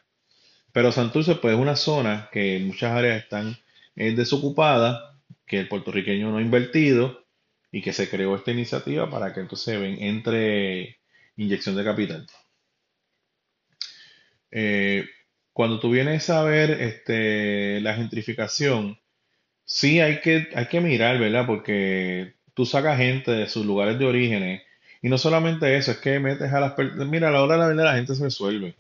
Pero Santurce pues es una zona que en muchas áreas están eh, desocupadas, que el puertorriqueño no ha invertido y que se creó esta iniciativa para que entonces ven, entre inyección de capital. Eh, cuando tú vienes a ver este, la gentrificación, sí hay que, hay que mirar, ¿verdad? Porque tú sacas gente de sus lugares de origen y no solamente eso, es que metes a las personas. Mira, a la hora de la verdad la gente se resuelve.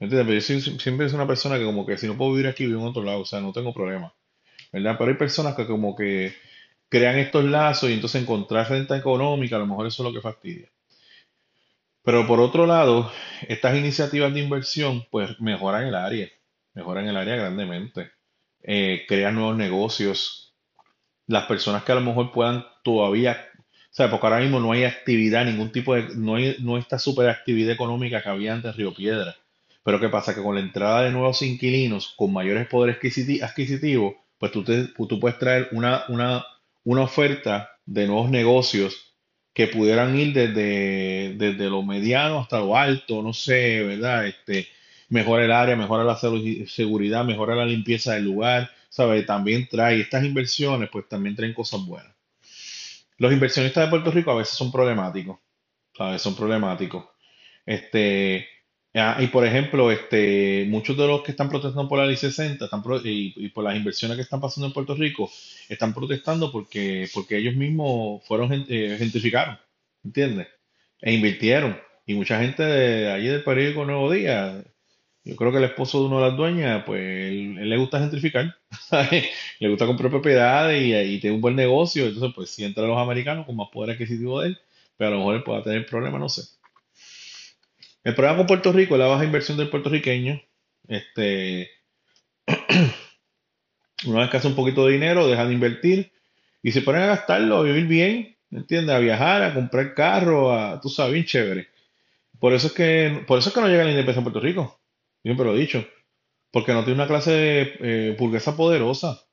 ¿Entiendes? Pero yo siempre soy una persona que, como que si no puedo vivir aquí, vivo en otro lado, o sea, no tengo problema, ¿verdad? Pero hay personas que, como que crean estos lazos y entonces encontrar renta económica, a lo mejor eso es lo que fastidia. Pero por otro lado, estas iniciativas de inversión pues mejoran el área, mejoran el área grandemente, eh, crean nuevos negocios, las personas que a lo mejor puedan todavía, o sea, porque ahora mismo no hay actividad, ningún tipo de, no hay, no esta super actividad económica que había antes Río Piedra. Pero ¿qué pasa? Que con la entrada de nuevos inquilinos con mayores poderes adquisitivos, pues tú, te, tú puedes traer una, una, una oferta de nuevos negocios que pudieran ir desde, desde lo mediano hasta lo alto, no sé, ¿verdad? Este, mejora el área, mejora la seguridad, mejora la limpieza del lugar, ¿sabes? También trae estas inversiones, pues también traen cosas buenas. Los inversionistas de Puerto Rico a veces son problemáticos, ¿sabes? Son problemáticos. Este, Ah, y por ejemplo, este, muchos de los que están protestando por la ley 60 están y, por las inversiones que están pasando en Puerto Rico, están protestando porque, porque ellos mismos fueron eh, gentrificaron, ¿entiendes? E invirtieron. Y mucha gente de allí del periódico Nuevo Día, yo creo que el esposo de una de las dueñas, pues él, le gusta gentrificar, le gusta comprar propiedades y, y tiene un buen negocio, entonces pues si entra los americanos con más poder adquisitivo de él, pero a lo mejor él pueda tener problemas, no sé. El problema con Puerto Rico es la baja inversión del puertorriqueño. Este, una vez que hace un poquito de dinero, deja de invertir y se ponen a gastarlo, a vivir bien, ¿entiendes? A viajar, a comprar carro, a, tú sabes, bien chévere. Por eso es que, por eso es que no llega la independencia en Puerto Rico. Siempre lo he dicho. Porque no tiene una clase de eh, burguesa poderosa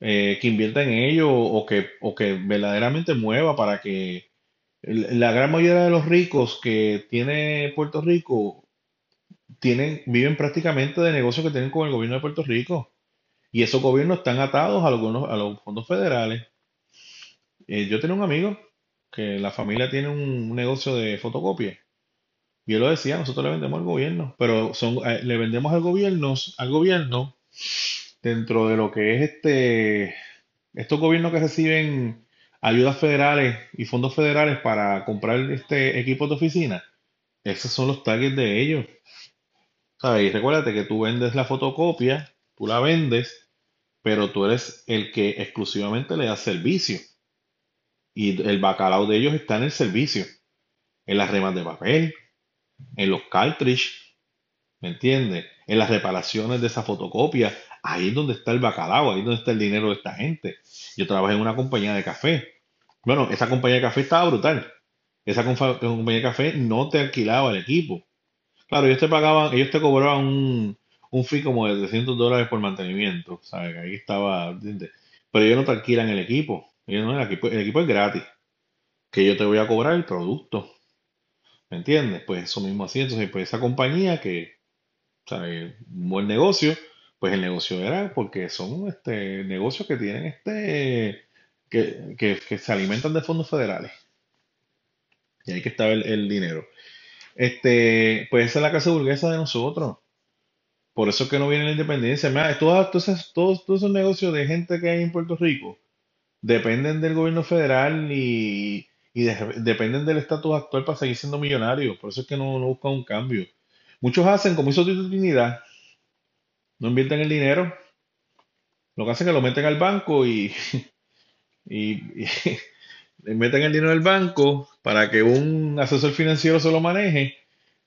eh, que invierta en ello o que, o que verdaderamente mueva para que la gran mayoría de los ricos que tiene Puerto Rico tienen, viven prácticamente de negocios que tienen con el gobierno de Puerto Rico. Y esos gobiernos están atados a los, a los fondos federales. Eh, yo tengo un amigo que la familia tiene un negocio de fotocopia. Y él lo decía, nosotros le vendemos al gobierno, pero son, eh, le vendemos al gobierno, al gobierno dentro de lo que es este, estos gobiernos que reciben ayudas federales y fondos federales para comprar este equipo de oficina, esos son los tags de ellos. ¿Sabes? Y recuérdate que tú vendes la fotocopia, tú la vendes, pero tú eres el que exclusivamente le da servicio. Y el bacalao de ellos está en el servicio. en las remas de papel, en los cartridge, ¿me entiendes? En las reparaciones de esa fotocopia. Ahí es donde está el bacalao, ahí es donde está el dinero de esta gente. Yo trabajé en una compañía de café. Bueno, esa compañía de café estaba brutal. Esa compa- compañía de café no te alquilaba el equipo. Claro, ellos te pagaban, ellos te cobraban un, un fee como de 300 dólares por mantenimiento, ¿sabes? Ahí estaba. Pero ellos no te alquilan el equipo. Ellos no, el equipo, el equipo es gratis. Que yo te voy a cobrar el producto. ¿Me entiendes? Pues eso mismo así. Entonces, pues esa compañía que, ¿sabes? Un buen negocio, pues el negocio era porque son este negocios que tienen este, que, que, se alimentan de fondos federales. Y ahí que estaba el, el dinero. Este, pues esa es la clase burguesa de nosotros. Por eso es que no viene la independencia. Mira, todos, todos, todos, esos negocios de gente que hay en Puerto Rico dependen del gobierno federal y, y de- dependen del estatus actual para seguir siendo millonarios. Por eso es que no, no buscan un cambio. Muchos hacen como hizo Tito Trinidad, no invierten el dinero, lo que hacen es que lo meten al banco y, y, le meten el dinero al banco para que un asesor financiero se lo maneje,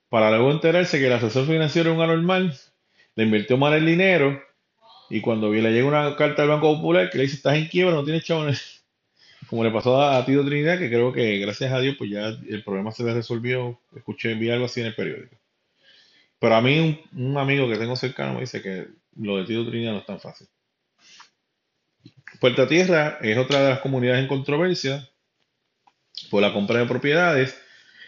para luego enterarse que el asesor financiero es un anormal, le invirtió mal el dinero y cuando le llega una carta del Banco Popular que le dice estás en quiebra, no tienes chavos, como le pasó a, a Tito Trinidad, que creo que gracias a Dios pues ya el problema se le resolvió, escuché, vi algo así en el periódico. Pero a mí un, un amigo que tengo cercano me dice que lo de Tito Trinidad no es tan fácil. Puerta Tierra es otra de las comunidades en controversia por la compra de propiedades.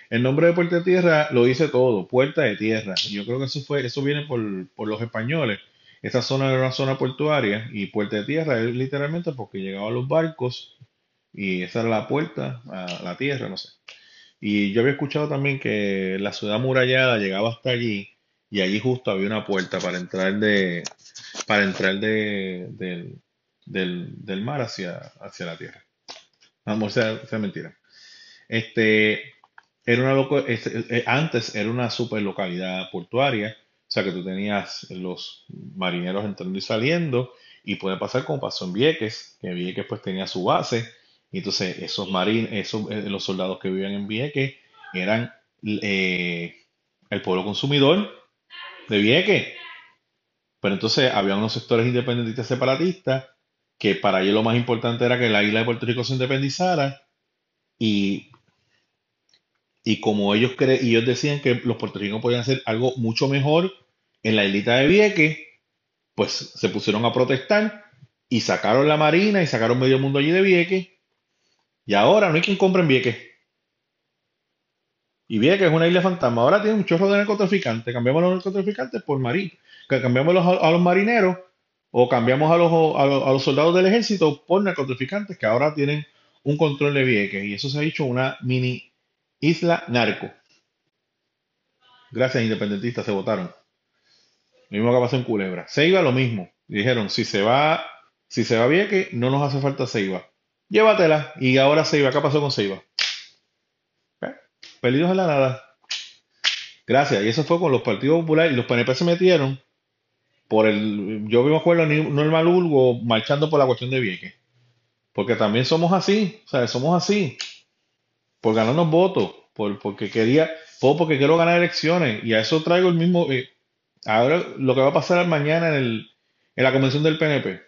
El nombre de Puerta Tierra lo dice todo, Puerta de Tierra. Yo creo que eso fue, eso viene por, por los españoles. Esta zona era una zona portuaria y Puerta de Tierra es literalmente porque llegaban los barcos y esa era la puerta a la tierra, no sé. Y yo había escuchado también que la ciudad amurallada llegaba hasta allí y allí justo había una puerta para entrar de para entrar de, del, del, del mar hacia, hacia la tierra. Vamos, sea, sea mentira. Este era una loco, este, eh, antes era una super localidad portuaria, o sea que tú tenías los marineros entrando y saliendo y puede pasar como pasó en Vieques, que Vieques pues tenía su base y entonces esos marines, esos eh, los soldados que vivían en Vieques eran eh, el pueblo consumidor de Vieques. Pero entonces había unos sectores independentistas separatistas que para ellos lo más importante era que la isla de Puerto Rico se independizara y, y como ellos cre ellos decían que los puertorriqueños podían hacer algo mucho mejor en la islita de Vieques, pues se pusieron a protestar y sacaron la marina y sacaron medio mundo allí de Vieques y ahora no hay quien compre en Vieques. Y Vieques es una isla fantasma. Ahora tiene un chorro de narcotraficantes. Cambiamos los narcotraficantes por marín. Cambiamos a los marineros o cambiamos a los, a, los, soldados del ejército por narcotraficantes que ahora tienen un control de Vieques. Y eso se ha hecho una mini isla narco. Gracias, independentistas, se votaron. Lo mismo que pasó en Culebra. Ceiba lo mismo. Dijeron, si se va, si se va Vieques, no nos hace falta Ceiba. Llévatela. Y ahora Ceiba, ¿qué pasó con Ceiba? ¿Eh? Perdidos en la nada. Gracias. Y eso fue con los partidos populares. Y los PNP se metieron por el. Yo me acuerdo Normal Urgo marchando por la cuestión de Vieques. Porque también somos así. O sea, somos así. Por ganarnos votos. Por, porque quería. Porque quiero ganar elecciones. Y a eso traigo el mismo. Eh, ahora lo que va a pasar mañana en, el, en la convención del PNP.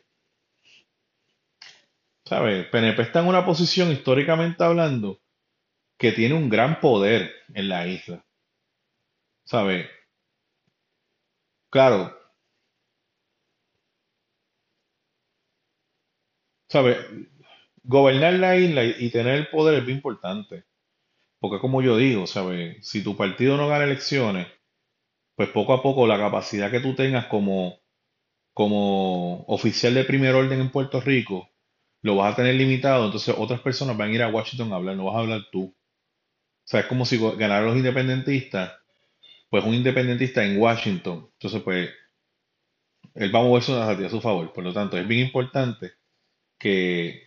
¿Sabes? PNP está en una posición históricamente hablando que tiene un gran poder en la isla. ¿Sabes? Claro. ¿Sabes? Gobernar la isla y tener el poder es bien importante. Porque como yo digo, ¿sabes? Si tu partido no gana elecciones, pues poco a poco la capacidad que tú tengas como, como oficial de primer orden en Puerto Rico, lo vas a tener limitado, entonces otras personas van a ir a Washington a hablar, no vas a hablar tú. O sea, es como si ganaran los independentistas, pues un independentista en Washington, entonces pues él va a mover su a su favor. Por lo tanto, es bien importante que,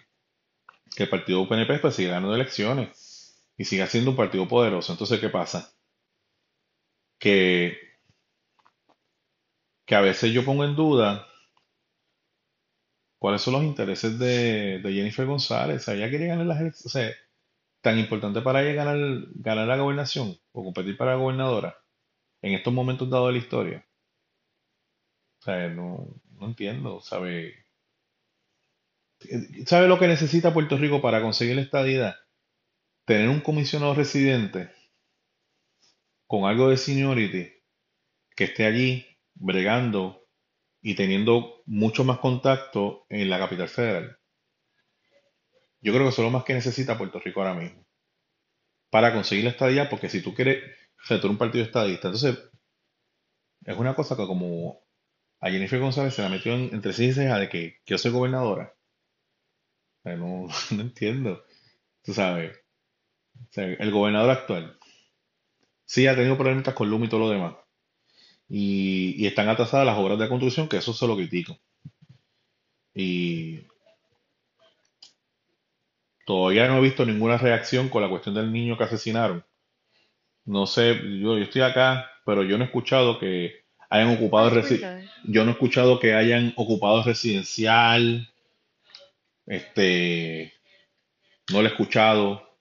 que el partido UPNP pues, siga ganando elecciones y siga siendo un partido poderoso. Entonces, ¿qué pasa? Que, que a veces yo pongo en duda cuáles son los intereses de, de Jennifer González. Ella quiere ganar las tan importante para ella ganar, ganar la gobernación o competir para la gobernadora en estos momentos dados de la historia. O sea, no, no entiendo, ¿sabe? ¿Sabe lo que necesita Puerto Rico para conseguir la estadidad? Tener un comisionado residente con algo de seniority que esté allí bregando y teniendo mucho más contacto en la capital federal. Yo creo que eso es lo más que necesita Puerto Rico ahora mismo para conseguir la estadía, porque si tú quieres, o un partido estadista, entonces es una cosa que como a Jennifer González se la metió entre sí y de que, yo soy gobernadora. No, no entiendo. Tú sabes, el gobernador actual sí ha tenido problemas con Luma y todo lo demás. Y, y están atrasadas las obras de construcción, que eso se lo critico. Y todavía no he visto ninguna reacción con la cuestión del niño que asesinaron. No sé, yo, yo estoy acá, pero yo no he escuchado que hayan ocupado yo no he escuchado que hayan ocupado residencial. Este no lo he escuchado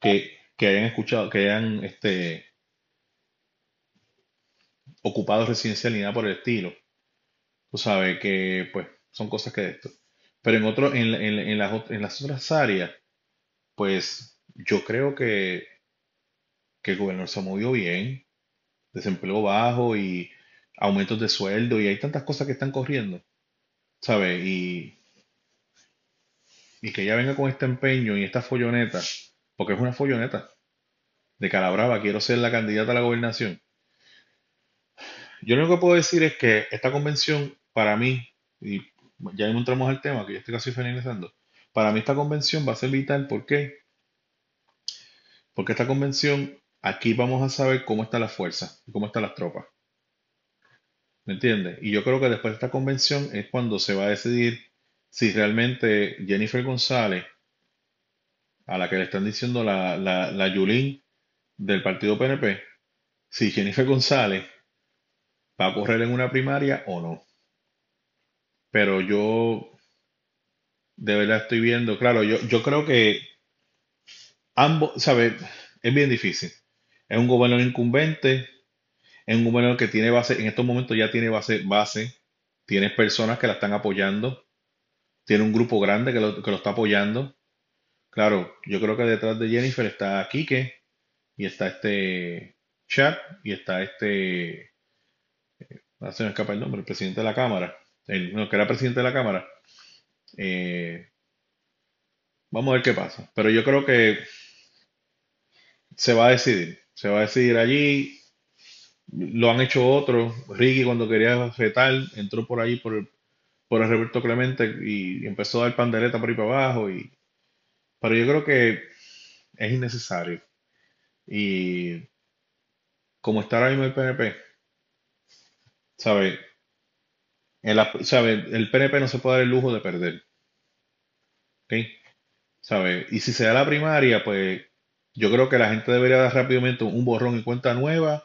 que, que hayan escuchado, que hayan este ocupado residencial ni nada por el estilo. Tú sabes que pues son cosas que esto. Pero en otro, en, en, en las, en las otras áreas, pues yo creo que, que el gobernador se movió bien, desempleo bajo y aumentos de sueldo y hay tantas cosas que están corriendo, ¿sabes? Y, y que ella venga con este empeño y esta folloneta, porque es una folloneta de Calabrava, quiero ser la candidata a la gobernación. Yo lo único que puedo decir es que esta convención, para mí, y ya encontramos el tema, que ya estoy casi finalizando, para mí esta convención va a ser vital, ¿por qué? Porque esta convención, aquí vamos a saber cómo está la fuerza y cómo están las tropas. ¿Me entiendes? Y yo creo que después de esta convención es cuando se va a decidir si realmente Jennifer González, a la que le están diciendo la, la, la Yulín del partido PNP, si Jennifer González va a correr en una primaria o no. Pero yo de verdad estoy viendo, claro, yo, yo creo que ambos, ¿sabes? Es bien difícil. Es un gobernador incumbente, es un gobernador que tiene base, en estos momentos ya tiene base, base, tiene personas que la están apoyando, tiene un grupo grande que lo, que lo está apoyando. Claro, yo creo que detrás de Jennifer está Quique y está este Chat y está este, no se me escapa el nombre, el presidente de la Cámara el, que era presidente de la Cámara. Eh, vamos a ver qué pasa. Pero yo creo que se va a decidir. Se va a decidir allí. Lo han hecho otros. Ricky cuando quería fetal entró por ahí por por el Roberto Clemente y, empezó a dar pandereta por ahí para abajo. Y, pero yo creo que es innecesario. Y como está ahora mismo el PNP, ¿sabe? El, el PNP no se puede dar el lujo de perder. ¿Ok? ¿Sabe? Y si se da la primaria, pues yo creo que la gente debería dar rápidamente un borrón y cuenta nueva.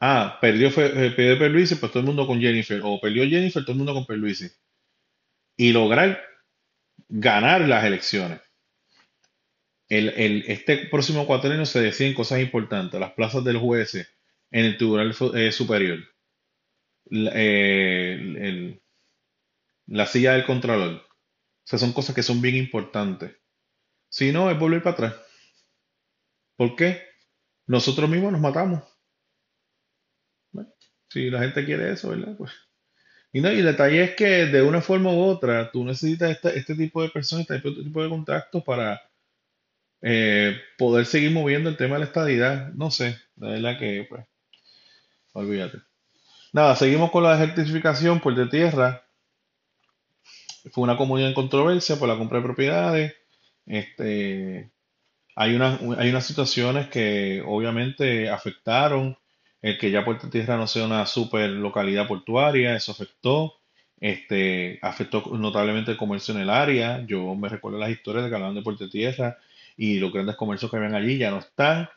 Ah, perdió, eh, perdió Perluisi, pues todo el mundo con Jennifer. O perdió Jennifer, todo el mundo con Perluisi. Y lograr ganar las elecciones. El, el, este próximo cuatrenio se deciden cosas importantes. Las plazas del juez en el Tribunal eh, Superior eh, la silla del controlador. O sea, son cosas que son bien importantes. Si no, es volver para atrás. ¿Por qué? Nosotros mismos nos matamos. si la gente quiere eso, ¿verdad? Pues. Y, no, y el detalle es que de una forma u otra tú necesitas este, este tipo de personas, este tipo de contactos para eh, poder seguir moviendo el tema de la estadidad. No sé, la verdad que, pues, olvídate. Nada, seguimos con la desertificación por de tierra. Fue una comunidad en controversia por la compra de propiedades. Este, hay, una, hay unas situaciones que obviamente afectaron el que ya Puerto Tierra no sea una super localidad portuaria, eso afectó, este, afectó notablemente el comercio en el área. Yo me recuerdo las historias de que hablaban de Puerto Tierra y los grandes comercios que habían allí ya no están.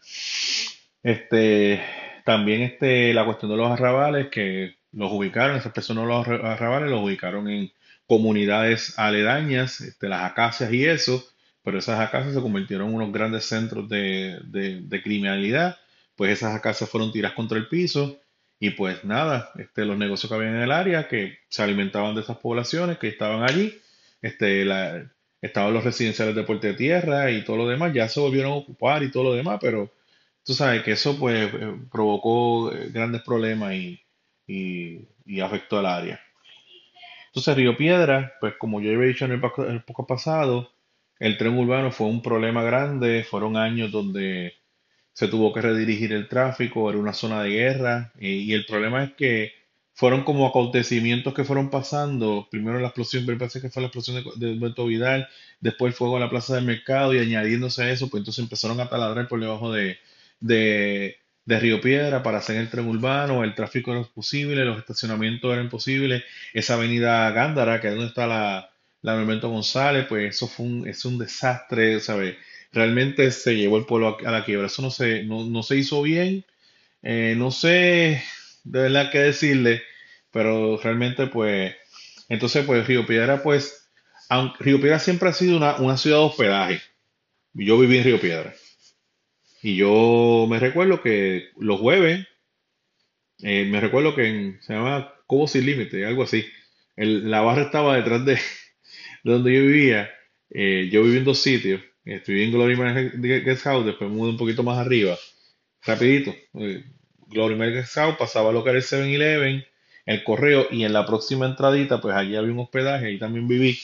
Este, también este, la cuestión de los arrabales, que los ubicaron, esas personas los arrabales los ubicaron en comunidades aledañas, este, las acacias y eso, pero esas acasas se convirtieron en unos grandes centros de, de criminalidad, pues esas acasas fueron tiradas contra el piso y pues nada, este, los negocios que había en el área que se alimentaban de esas poblaciones que estaban allí, este, estaban los residenciales de Puerto de Tierra y todo lo demás, ya se volvieron a ocupar y todo lo demás, pero tú sabes que eso pues eh, provocó eh, grandes problemas y, y, afectó al área. Entonces Río Piedra, pues como yo he dicho en el, el poco pasado, el tren urbano fue un problema grande, fueron años donde se tuvo que redirigir el tráfico, era una zona de guerra, y el problema es que fueron como acontecimientos que fueron pasando, primero la explosión, me parece que fue la explosión de, Humberto Vidal, después el fuego en la Plaza del Mercado, y añadiéndose a eso, pues entonces empezaron a taladrar por debajo de, de, de Río Piedra para hacer el tren urbano, el tráfico era posible, los estacionamientos eran imposibles, esa avenida Gándara, que es donde está la, la Monumento González, pues eso fue un, es un desastre, ¿sabes? Realmente se llevó el pueblo a, la quiebra, eso no se, no, no se hizo bien, eh, no sé de verdad qué decirle, pero realmente pues, entonces pues Río Piedra pues, aunque Río Piedra siempre ha sido una, una ciudad de hospedaje, yo viví en Río Piedra, y yo me recuerdo que los jueves, eh, me recuerdo que en- se llama Cobo Sin Límite, algo así, el- la barra estaba detrás de, de donde yo vivía, eh, yo viví en dos sitios, estuve en Glory Guest House, después mudé un poquito más arriba, rapidito, eh, Glory Guest House, pasaba lo que era el 7-Eleven, el correo, y en la próxima entradita, pues allí había un hospedaje, ahí también viví,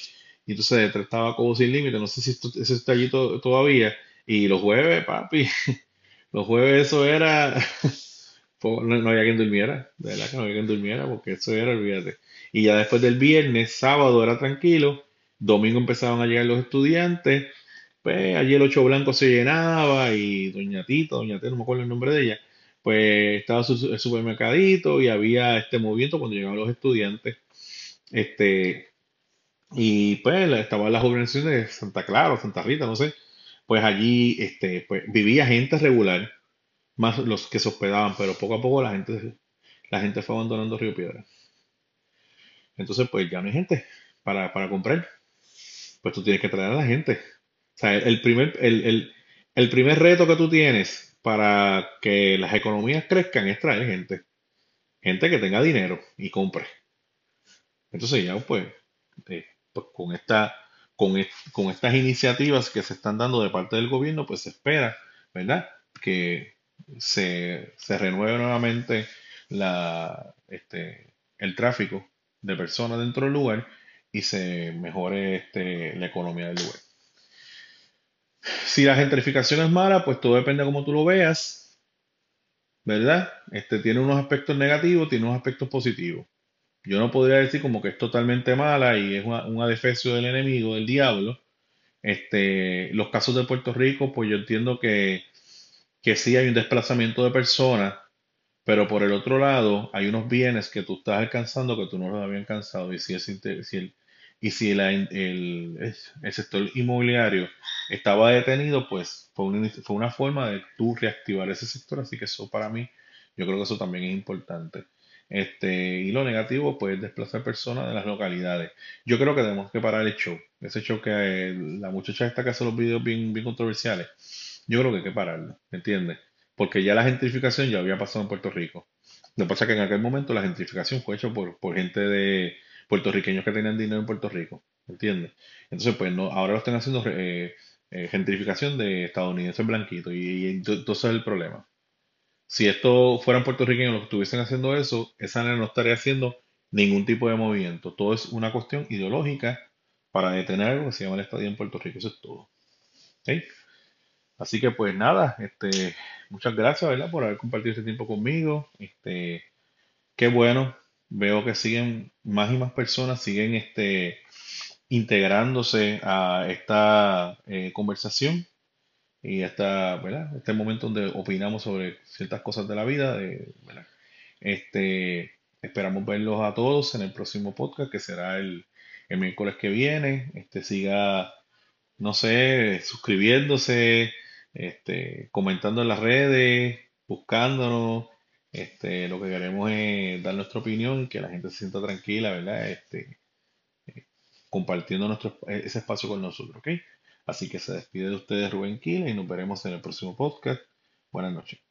y entonces detrás estaba Cobo Sin Límite, no sé si esto, eso está allí to- todavía, y los jueves, papi, los jueves eso era, no, no había quien durmiera, de verdad que no había quien durmiera, porque eso era, olvídate. Y ya después del viernes, sábado era tranquilo, domingo empezaban a llegar los estudiantes, pues allí el Ocho Blanco se llenaba y Doña Tita, Doña Tita, no me acuerdo el nombre de ella, pues estaba su, el supermercadito y había este movimiento cuando llegaban los estudiantes, este, y pues estaban las organizaciones de Santa Clara, o Santa Rita, no sé, pues allí este, pues, vivía gente regular, más los que se hospedaban, pero poco a poco la gente, la gente fue abandonando Río Piedra. Entonces, pues ya no hay gente para, para comprar. Pues tú tienes que traer a la gente. Sea, el primer, el, el, el primer reto que tú tienes para que las economías crezcan es traer gente. Gente que tenga dinero y compre. Entonces ya pues, eh, pues con esta, con, con estas iniciativas que se están dando de parte del gobierno, pues se espera, ¿verdad? Que se, se renueve nuevamente la, este, el tráfico de personas dentro del lugar y se mejore este, la economía del lugar. Si la gentrificación es mala, pues todo depende de cómo tú lo veas, ¿verdad? Este tiene unos aspectos negativos, tiene unos aspectos positivos. Yo no podría decir como que es totalmente mala y es un adefesio del enemigo, del diablo. Este, los casos de Puerto Rico, pues yo entiendo que, que sí hay un desplazamiento de personas, pero por el otro lado hay unos bienes que tú estás alcanzando que tú no los habías alcanzado. Y si, es, si el, y si la- el, el sector inmobiliario estaba detenido, pues fue una, fue una forma de tú reactivar ese sector. Así que eso para mí, yo creo que eso también es importante. Este, y lo negativo, pues desplazar personas de las localidades. Yo creo que tenemos que parar el show. Ese show que la muchacha esta que hace los videos bien, bien controversiales. Yo creo que hay que pararlo, ¿me entiendes? Porque ya la gentrificación ya había pasado en Puerto Rico. Lo que pasa es que en aquel momento la gentrificación fue hecha por, por gente de puertorriqueños que tenían dinero en Puerto Rico, ¿me entiendes? Entonces, pues no, ahora lo están haciendo eh, eh, gentrificación de estadounidenses blanquitos y, entonces es el problema. Si esto fueran puertorriqueños los que estuviesen haciendo eso, esa no estaría haciendo ningún tipo de movimiento. Todo es una cuestión ideológica para detener algo que se llama el estadio en Puerto Rico. Eso es todo. ¿ok? Así que pues nada, este, muchas gracias, ¿verdad? Por haber compartido este tiempo conmigo. Este, qué bueno. Veo que siguen más y más personas, siguen este, integrándose a esta eh, conversación y esta, ¿verdad? Este momento donde opinamos sobre ciertas cosas de la vida, de. Este, esperamos verlos a todos en el próximo podcast, que será el, el miércoles que viene. Este, siga, no sé, suscribiéndose, este, comentando en las redes, buscándonos. Este, lo que queremos es dar nuestra opinión y que la gente se sienta tranquila, ¿verdad? Este, compartiendo nuestro, ese espacio con nosotros, ¿ok? Así que se despide de ustedes Rubén Quila y nos veremos en el próximo podcast. Buenas noches.